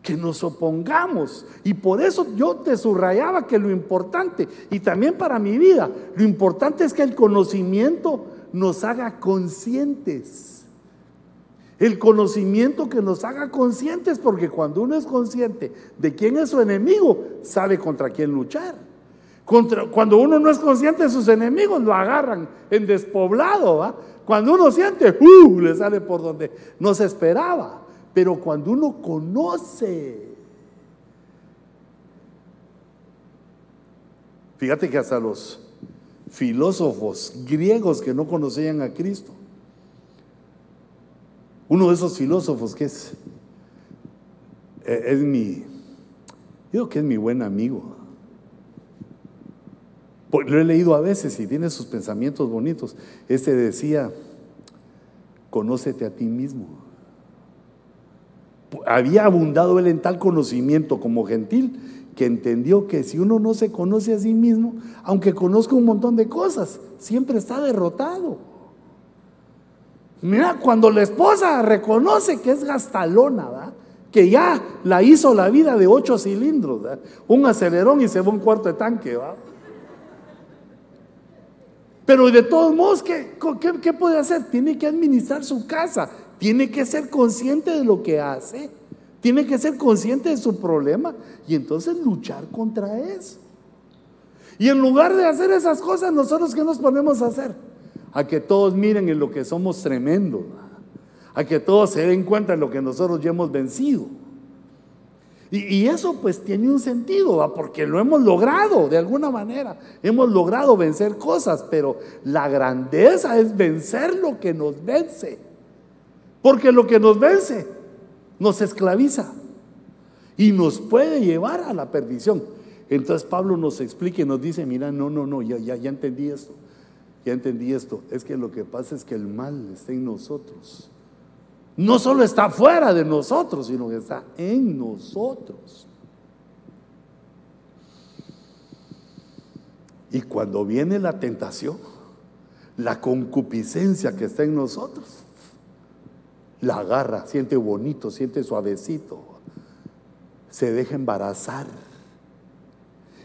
Que nos opongamos. Y por eso yo te subrayaba que lo importante, y también para mi vida, lo importante es que el conocimiento nos haga conscientes el conocimiento que nos haga conscientes, porque cuando uno es consciente de quién es su enemigo, sabe contra quién luchar. cuando uno no es consciente de sus enemigos, lo agarran en despoblado. Cuando uno siente, uh, le sale por donde no se esperaba. Pero cuando uno conoce, fíjate que hasta los filósofos griegos que no conocían a Cristo, uno de esos filósofos que es, eh, es mi, digo que es mi buen amigo. Lo he leído a veces y tiene sus pensamientos bonitos. Este decía, conócete a ti mismo. Había abundado él en tal conocimiento como gentil que entendió que si uno no se conoce a sí mismo, aunque conozca un montón de cosas, siempre está derrotado. Mira, cuando la esposa reconoce que es gastalona, que ya la hizo la vida de ocho cilindros, un acelerón y se va un cuarto de tanque. Pero de todos modos, ¿qué, ¿qué, puede hacer? Tiene que administrar su casa, tiene que ser consciente de lo que hace, tiene que ser consciente de su problema y entonces luchar contra eso. Y en lugar de hacer esas cosas, nosotros ¿qué nos ponemos a hacer? a que todos miren en lo que somos tremendos, a que todos se den cuenta de lo que nosotros ya hemos vencido. Y, eso pues tiene un sentido, porque lo hemos logrado de alguna manera, hemos logrado vencer cosas, pero la grandeza es vencer lo que nos vence, porque lo que nos vence nos esclaviza y nos puede llevar a la perdición. Entonces Pablo nos explica y nos dice, mira, no, no, no, ya, ya, ya entendí esto ya entendí esto, es que lo que pasa es que el mal está en nosotros. No solo está fuera de nosotros, sino que está en nosotros. Y cuando viene la tentación, la concupiscencia que está en nosotros, la agarra, siente bonito, siente suavecito, se deja embarazar.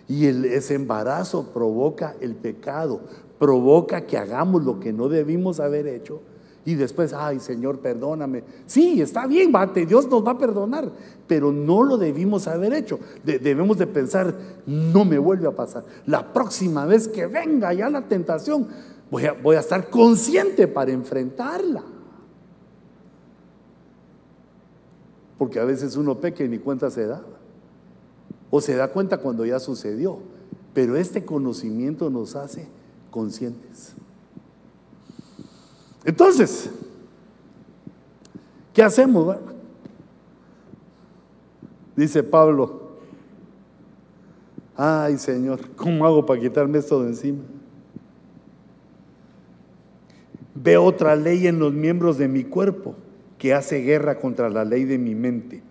Y ese embarazo provoca el pecado, provoca que hagamos lo que no debimos haber hecho y después, ay Señor, perdóname. Sí, está bien, bate, Dios nos va a perdonar, pero no lo debimos haber hecho. debemos de pensar, no me vuelve a pasar. La próxima vez que venga ya la tentación, voy a, voy a estar consciente para enfrentarla. Porque a veces uno peca y ni cuenta se da. O se da cuenta cuando ya sucedió. Pero este conocimiento nos hace conscientes. Entonces, ¿qué hacemos? Dice Pablo, ay Señor, ¿cómo hago para quitarme esto de encima? Veo otra ley en los miembros de mi cuerpo que hace guerra contra la ley de mi mente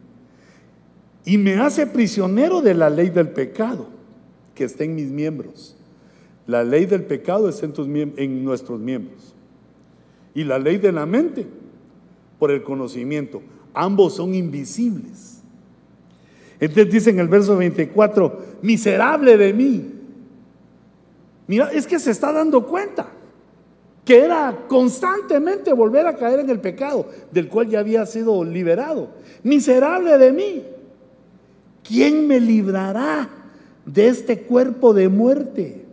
y me hace prisionero de la ley del pecado que está en mis miembros. La ley del pecado está en, nuestros miembros. Y la ley de la mente por el conocimiento. Ambos son invisibles. Entonces dice en el verso 24, miserable de mí. Mira, es que se está dando cuenta que era constantemente volver a caer en el pecado del cual ya había sido liberado. Miserable de mí. ¿Quién me librará de este cuerpo de muerte?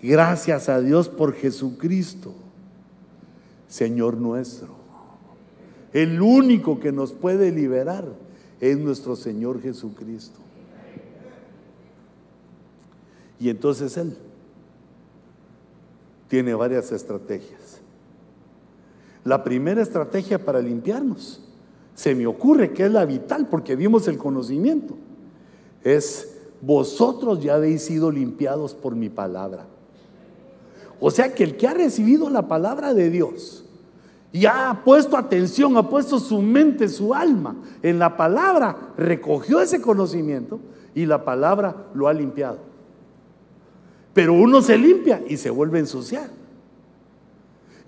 Gracias a Dios por Jesucristo, Señor nuestro. El único que nos puede liberar es nuestro Señor Jesucristo. Y entonces Él tiene varias estrategias. La primera estrategia para limpiarnos, se me ocurre que es la vital porque vimos el conocimiento, es vosotros ya habéis sido limpiados por mi palabra. O sea que el que ha recibido la palabra de Dios y ha puesto atención, ha puesto su mente, su alma en la palabra, recogió ese conocimiento y la palabra lo ha limpiado. Pero uno se limpia y se vuelve a ensuciar.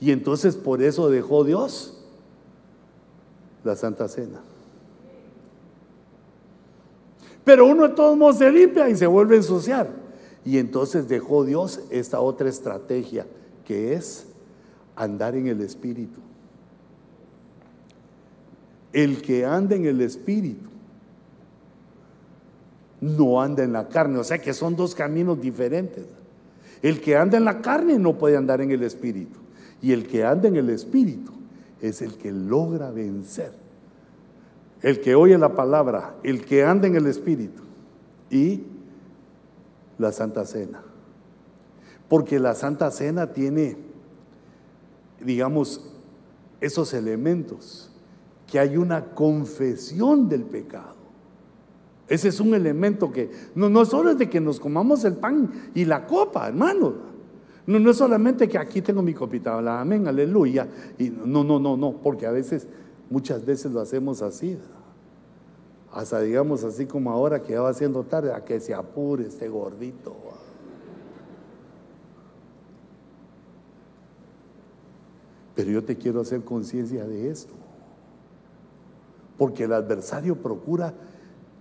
Y entonces por eso dejó Dios la Santa Cena. Pero uno de todos modos se limpia y se vuelve a ensuciar. Y entonces dejó Dios esta otra estrategia, que es andar en el Espíritu. El que anda en el Espíritu no anda en la carne, o sea que son dos caminos diferentes. El que anda en la carne no puede andar en el Espíritu. Y el que anda en el Espíritu es el que logra vencer. El que oye la palabra, el que anda en el Espíritu. Y la Santa Cena. Porque la Santa Cena tiene, digamos, esos elementos, que hay una confesión del pecado. Ese es un elemento que no, no solo es de que nos comamos el pan y la copa, hermano. No, no es solamente que aquí tengo mi copita, amén, aleluya. Y no, no, no, no, porque a veces, muchas veces lo hacemos así hasta digamos así como ahora que ya va siendo tarde, a que se apure este gordito. Pero yo te quiero hacer conciencia de esto. Porque el adversario procura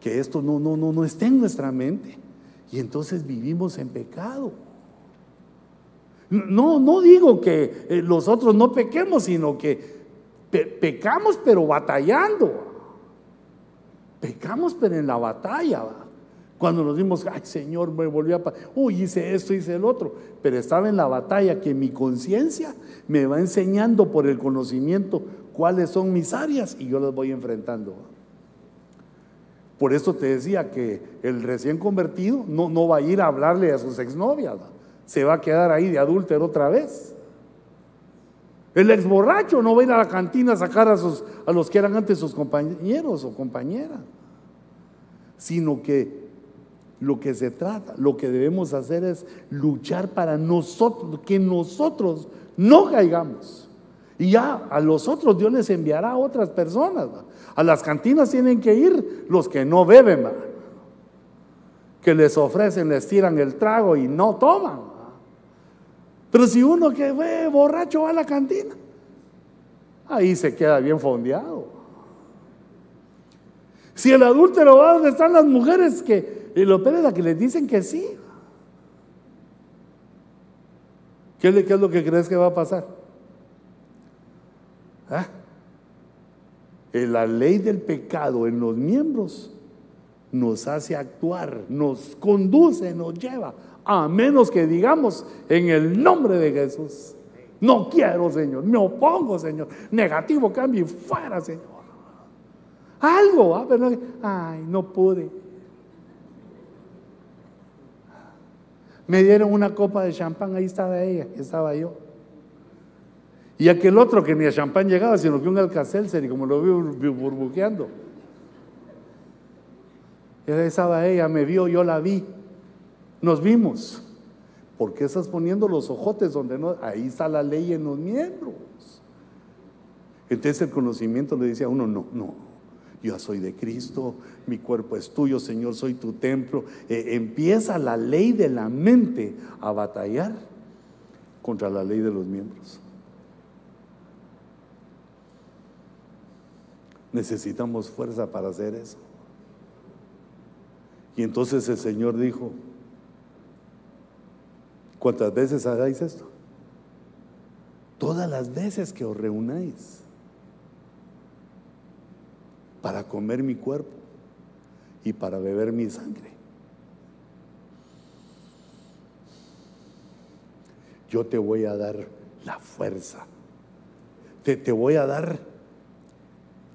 que esto no, no, no, no esté en nuestra mente. Y entonces vivimos en pecado. No, no digo que eh, los otros no pequemos, sino que pecamos pero batallando. Pecamos, pero en la batalla. Cuando nos dimos, ay Señor, me volvió a... Uy, hice esto, hice el otro. Pero estaba en la batalla que mi conciencia me va enseñando por el conocimiento cuáles son mis áreas y yo las voy enfrentando. Por eso te decía que el recién convertido no, no va a ir a hablarle a sus exnovias, se va a quedar ahí de adúltero otra vez. El ex borracho no va a ir a la cantina a sacar a, sus, a los que eran antes sus compañeros o compañeras, sino que lo que se trata, lo que debemos hacer es luchar para nosotros, que nosotros no caigamos. Y ya a los otros Dios les enviará a otras personas. A las cantinas tienen que ir los que no beben, que les ofrecen, les tiran el trago y no toman. Pero si uno que ve borracho va a la cantina, ahí se queda bien fondeado. Si el adúltero va donde están las mujeres que, y lo peor es que les dicen que sí. ¿Qué, es lo que crees que va a pasar? ¿Ah? La ley del pecado en los miembros nos hace actuar, nos conduce, nos lleva a menos que digamos en el nombre de Jesús. No quiero, Señor, me opongo, Señor. Negativo, cambio y fuera, Señor. Algo, ¿ah? Pero, ay, no pude. Me dieron una copa de champán, ahí estaba ella, estaba yo. Y aquel otro que ni a champán llegaba, sino que un alcacelser y como lo vi burbujeando. Estaba ella, me vio, yo la vi. Nos vimos. ¿Por qué estás poniendo los ojotes donde no? Ahí está la ley en los miembros. Entonces el conocimiento le dice a uno, no, no, yo soy de Cristo, mi cuerpo es tuyo, Señor, soy tu templo. E, empieza la ley de la mente a batallar contra la ley de los miembros. Necesitamos fuerza para hacer eso. Y entonces el Señor dijo, ¿Cuántas veces hagáis esto? Todas las veces que os reunáis para comer mi cuerpo y para beber mi sangre. yo te voy a dar la fuerza. Te, te voy a dar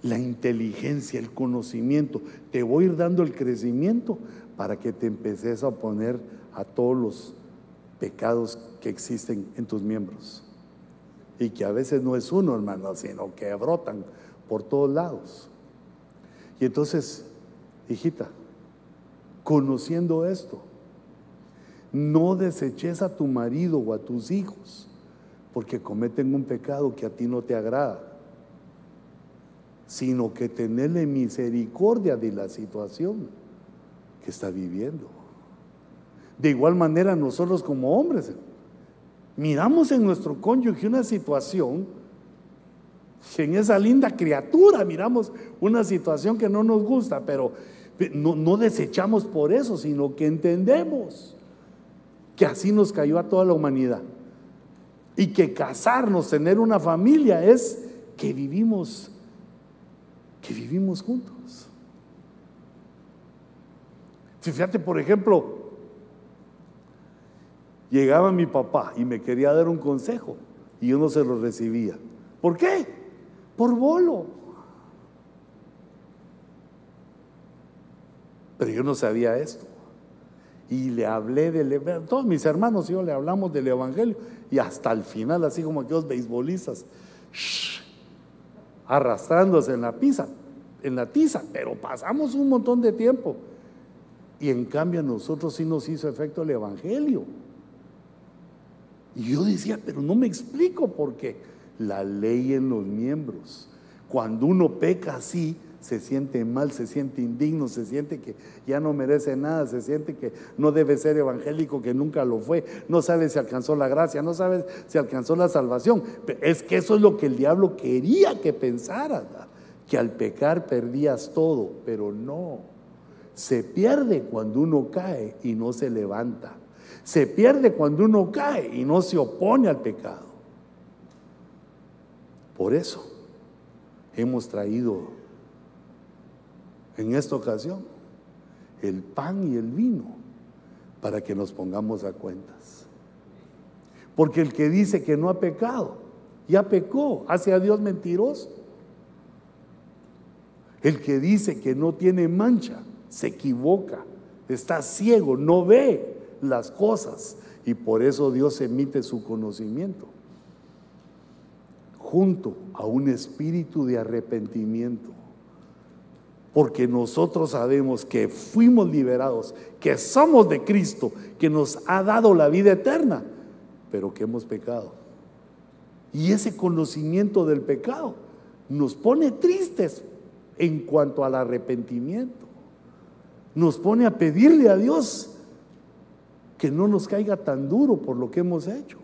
la inteligencia, el conocimiento. Te voy a ir dando el crecimiento para que te empeces a oponer a todos los pecados que existen en tus miembros. Y que a veces no es uno, hermano, sino que brotan por todos lados. Y entonces, hijita, conociendo esto, no deseches a tu marido o a tus hijos porque cometen un pecado que a ti no te agrada, sino que tenerle misericordia de la situación que está viviendo. De igual manera nosotros como hombres miramos en nuestro cónyuge una situación, en esa linda criatura miramos una situación que no nos gusta, pero no, no desechamos por eso, sino que entendemos que así nos cayó a toda la humanidad. Y que casarnos, tener una familia es que vivimos, que vivimos juntos. Fíjate, por ejemplo, llegaba mi papá y me quería dar un consejo y yo no se lo recibía. ¿Por qué? Por bolo. Pero yo no sabía esto y le hablé del Evangelio. Todos mis hermanos y yo le hablamos del Evangelio y hasta el final, así como aquellos beisbolistas, arrastrándose en la pizza, en la tiza, pero pasamos un montón de tiempo. Y en cambio a nosotros sí nos hizo efecto el Evangelio. Y yo decía, pero no me explico por qué. La ley en los miembros. Cuando uno peca así, se siente mal, se siente indigno, se siente que ya no merece nada, se siente que no debe ser evangélico, que nunca lo fue, no sabe si alcanzó la gracia, no sabe si alcanzó la salvación. Es que eso es lo que el diablo quería que pensara, que al pecar perdías todo, pero no. Se pierde cuando uno cae y no se levanta. Se pierde cuando uno cae y no se opone al pecado. Por eso hemos traído en esta ocasión el pan y el vino para que nos pongamos a cuentas. Porque el que dice que no ha pecado, ya pecó, hace a Dios mentiroso. El que dice que no tiene mancha, se equivoca, está ciego, no ve las cosas y por eso Dios emite su conocimiento junto a un espíritu de arrepentimiento porque nosotros sabemos que fuimos liberados, que somos de Cristo, que nos ha dado la vida eterna, pero que hemos pecado. Y ese conocimiento del pecado nos pone tristes en cuanto al arrepentimiento. Nos pone a pedirle a Dios que no nos caiga tan duro por lo que hemos hecho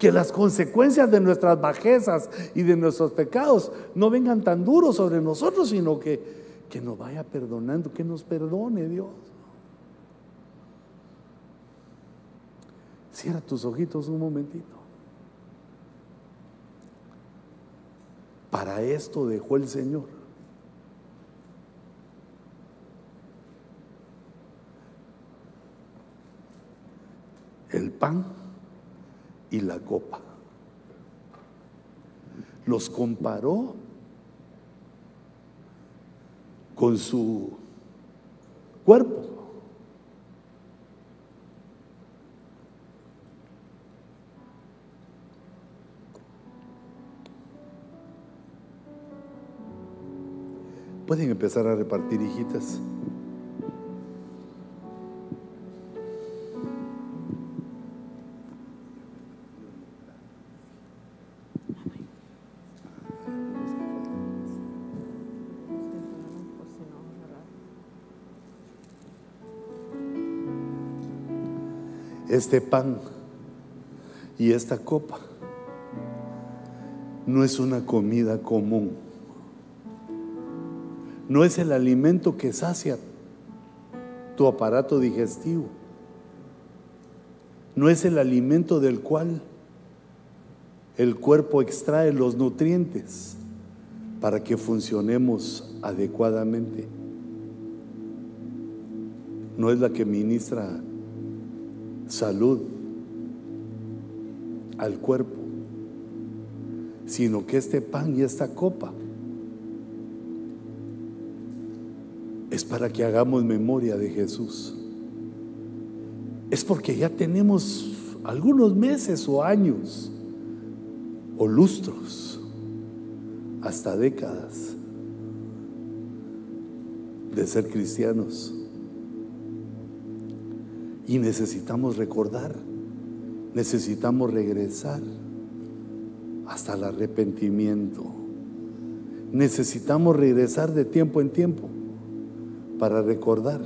que las consecuencias de nuestras bajezas y de nuestros pecados no vengan tan duros sobre nosotros, sino que, que nos vaya perdonando, que nos perdone Dios. Cierra tus ojitos un momentito. Para esto dejó el Señor. El pan y la copa. Los comparó con su cuerpo. Pueden empezar a repartir hijitas. Este pan y esta copa no es una comida común. No es el alimento que sacia tu aparato digestivo. No es el alimento del cual el cuerpo extrae los nutrientes para que funcionemos adecuadamente. No es la que ministra salud, al cuerpo, sino que este pan y esta copa es para que hagamos memoria de Jesús. Es porque ya tenemos algunos meses o años o lustros, hasta décadas de ser cristianos. Y necesitamos recordar, necesitamos regresar hasta el arrepentimiento. Necesitamos regresar de tiempo en tiempo para recordar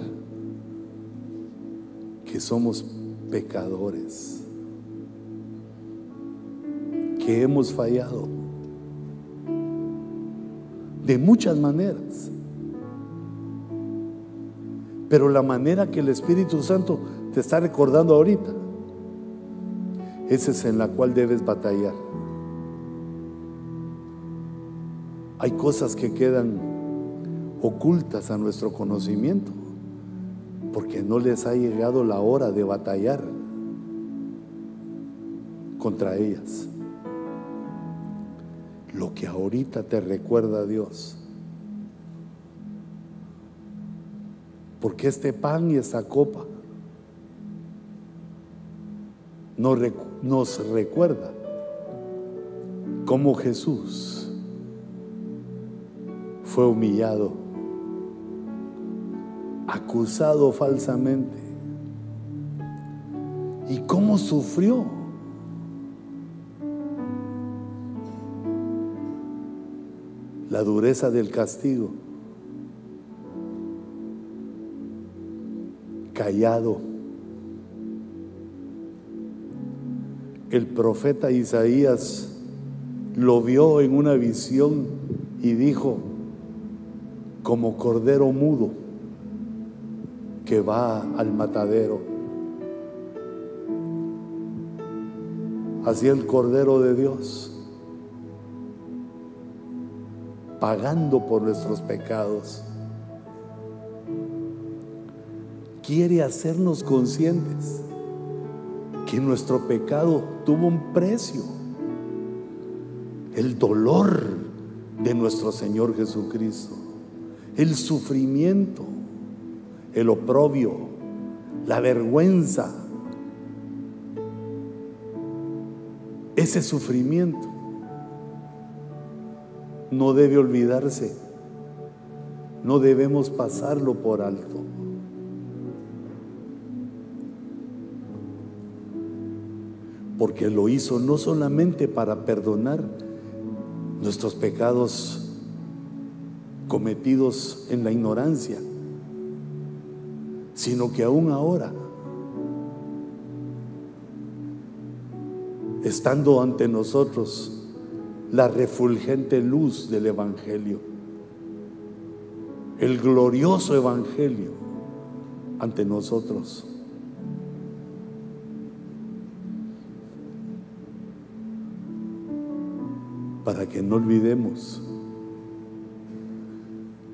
que somos pecadores, que hemos fallado de muchas maneras. Pero la manera que el Espíritu Santo te está recordando ahorita, esa es en la cual debes batallar. Hay cosas que quedan ocultas a nuestro conocimiento porque no les ha llegado la hora de batallar contra ellas. Lo que ahorita te recuerda Dios Porque este pan y esta copa nos, recuerda cómo Jesús fue humillado, acusado falsamente y cómo sufrió. La dureza del castigo callado. El profeta Isaías lo vio en una visión y dijo, como cordero mudo que va al matadero. Así el cordero de Dios, pagando por nuestros pecados quiere hacernos conscientes que nuestro pecado tuvo un precio. El dolor de nuestro Señor Jesucristo, el sufrimiento, el oprobio, la vergüenza, ese sufrimiento no debe olvidarse, no debemos pasarlo por alto. Porque lo hizo no solamente para perdonar nuestros pecados cometidos en la ignorancia, sino que aún ahora, estando ante nosotros la refulgente luz del Evangelio, el glorioso Evangelio ante nosotros. Para que no olvidemos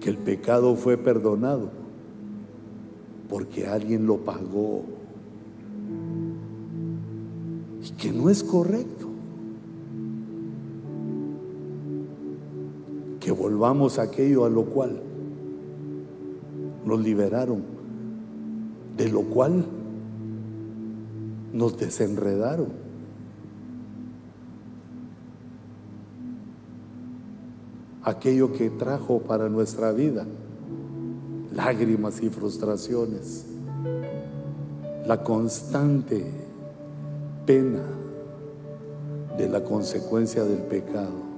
que el pecado fue perdonado porque alguien lo pagó y que no es correcto que volvamos a aquello a lo cual nos liberaron, de lo cual nos desenredaron. Aquello que trajo para nuestra vida lágrimas y frustraciones, la constante pena de la consecuencia del pecado.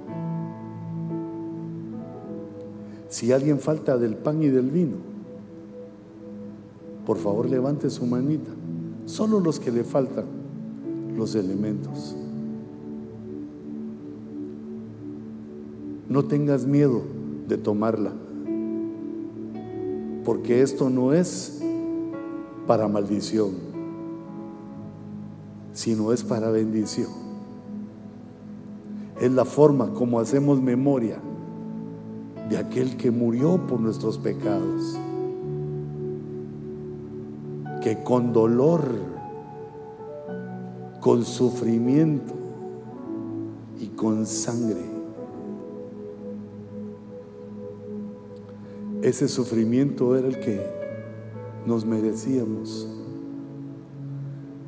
Si alguien falta del pan y del vino, por favor levante su manita. Solo los que le faltan los elementos. No tengas miedo de tomarla, porque esto no es para maldición, sino es para bendición. Es la forma como hacemos memoria de aquel que murió por nuestros pecados, que con dolor, con sufrimiento, y con sangre. Ese sufrimiento era el que nos merecíamos.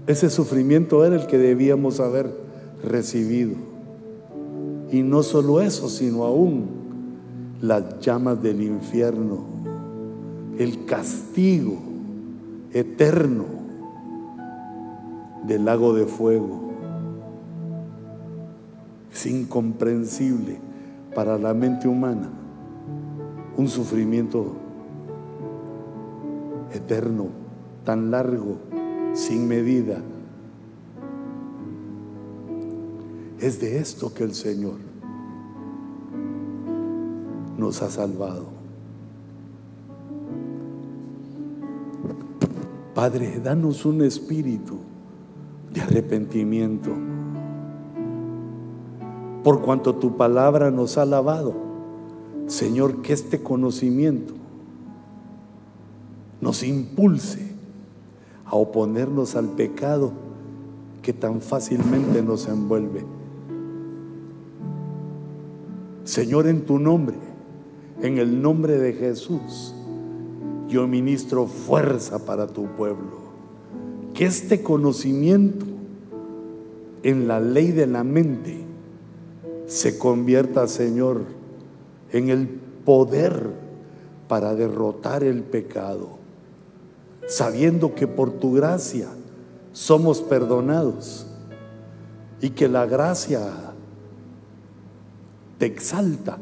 Ese sufrimiento era el que debíamos haber recibido. Y no solo eso, sino aún las llamas del infierno, el castigo eterno del lago de fuego. Es incomprensible para la mente humana un sufrimiento eterno, tan largo, sin medida. Es de esto que el Señor nos ha salvado. Padre, danos un espíritu de arrepentimiento por cuanto tu palabra nos ha lavado. Señor, que este conocimiento nos impulse a oponernos al pecado que tan fácilmente nos envuelve. Señor, en tu nombre, en el nombre de Jesús, yo ministro fuerza para tu pueblo. Que este conocimiento en la ley de la mente se convierta, Señor, en el poder para derrotar el pecado, sabiendo que por tu gracia somos perdonados y que la gracia te exalta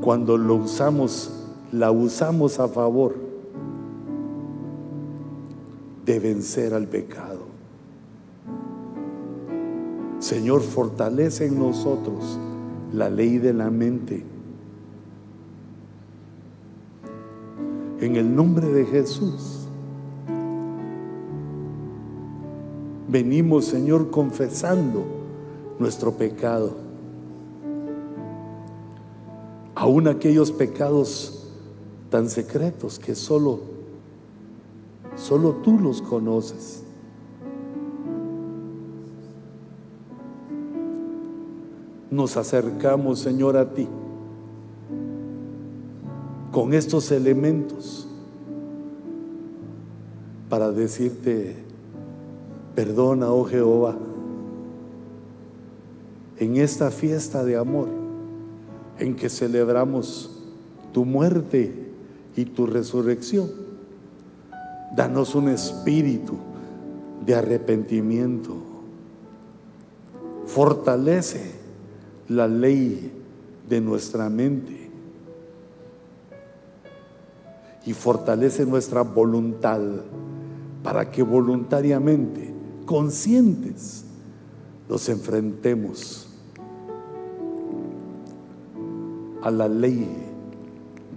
cuando lo usamos, la usamos a favor de vencer al pecado. Señor, fortalece en nosotros la ley de la mente. En el nombre de Jesús. Venimos, Señor, confesando nuestro pecado. Aún aquellos pecados tan secretos que solo, solo tú los conoces. Nos acercamos, Señor, a ti con estos elementos para decirte, perdona, oh Jehová, en esta fiesta de amor en que celebramos tu muerte y tu resurrección. Danos un espíritu de arrepentimiento. Fortalece la ley de nuestra mente y fortalece nuestra voluntad para que voluntariamente, conscientes, nos enfrentemos a la ley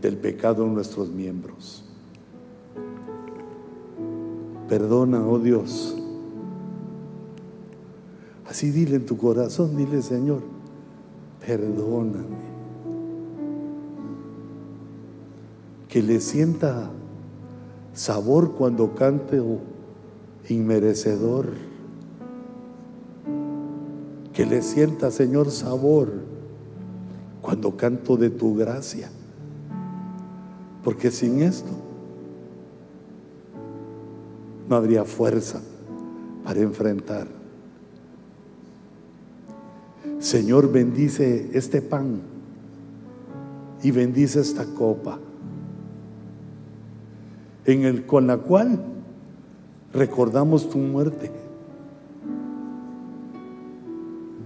del pecado en nuestros miembros. Perdona, oh Dios. Así dile en tu corazón, dile Señor, perdóname. Que le sienta sabor cuando cante oh, inmerecedor. Que le sienta, Señor, sabor cuando canto de tu gracia. Porque sin esto no habría fuerza para enfrentar Señor, bendice este pan y bendice esta copa, en el, con la cual recordamos tu muerte.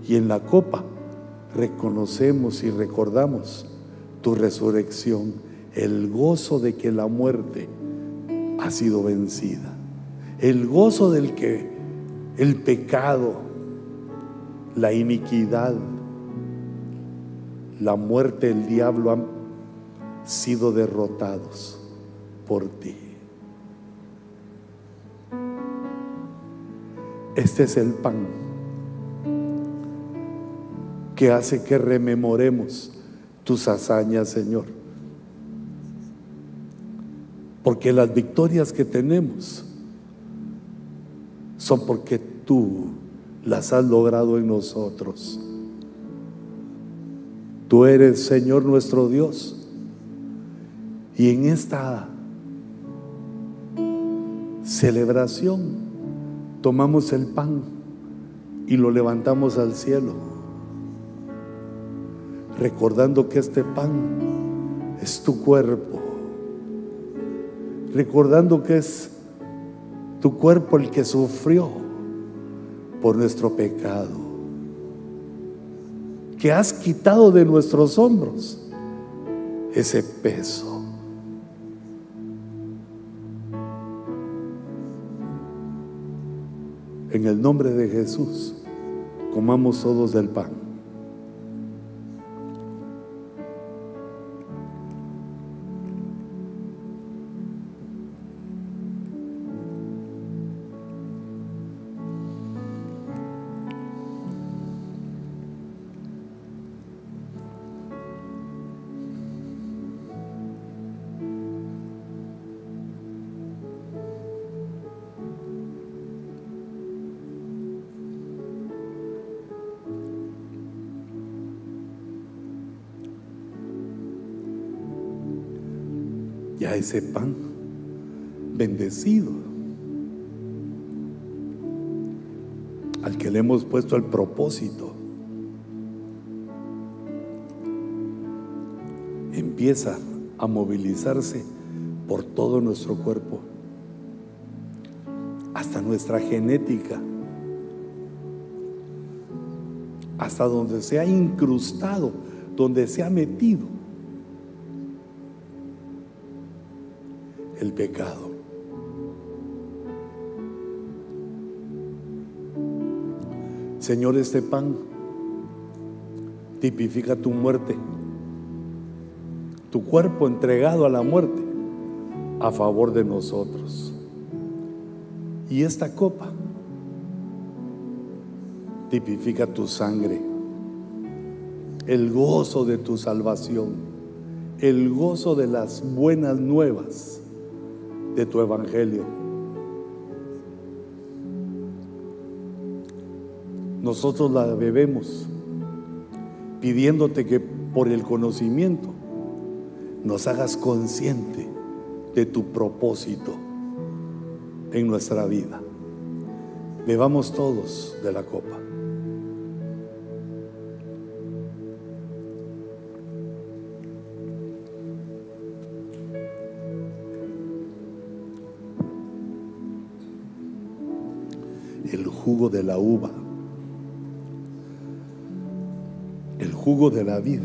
Y en la copa reconocemos y recordamos tu resurrección, el gozo de que la muerte ha sido vencida, el gozo del que el pecado la iniquidad, la muerte, el diablo han sido derrotados por ti. Este es el pan que hace que rememoremos tus hazañas, Señor. Porque las victorias que tenemos son porque tú las has logrado en nosotros. Tú eres Señor nuestro Dios. Y en esta celebración tomamos el pan y lo levantamos al cielo, recordando que este pan es tu cuerpo, recordando que es tu cuerpo el que sufrió por nuestro pecado, que has quitado de nuestros hombros ese peso. En el nombre de Jesús, comamos todos del pan. Ya ese pan bendecido, al que le hemos puesto el propósito, empieza a movilizarse por todo nuestro cuerpo, hasta nuestra genética, hasta donde se ha incrustado, donde se ha metido pecado. Señor, este pan tipifica tu muerte, tu cuerpo entregado a la muerte a favor de nosotros. Y esta copa tipifica tu sangre, el gozo de tu salvación, el gozo de las buenas nuevas de tu evangelio. Nosotros la bebemos pidiéndote que por el conocimiento nos hagas consciente de tu propósito en nuestra vida. Bebamos todos de la copa. Jugo de la uva, el jugo de la vida,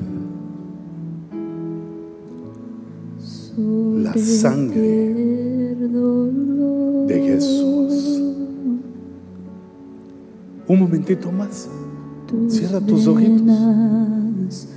la sangre de Jesús. Un momentito más. Cierra tus ojitos.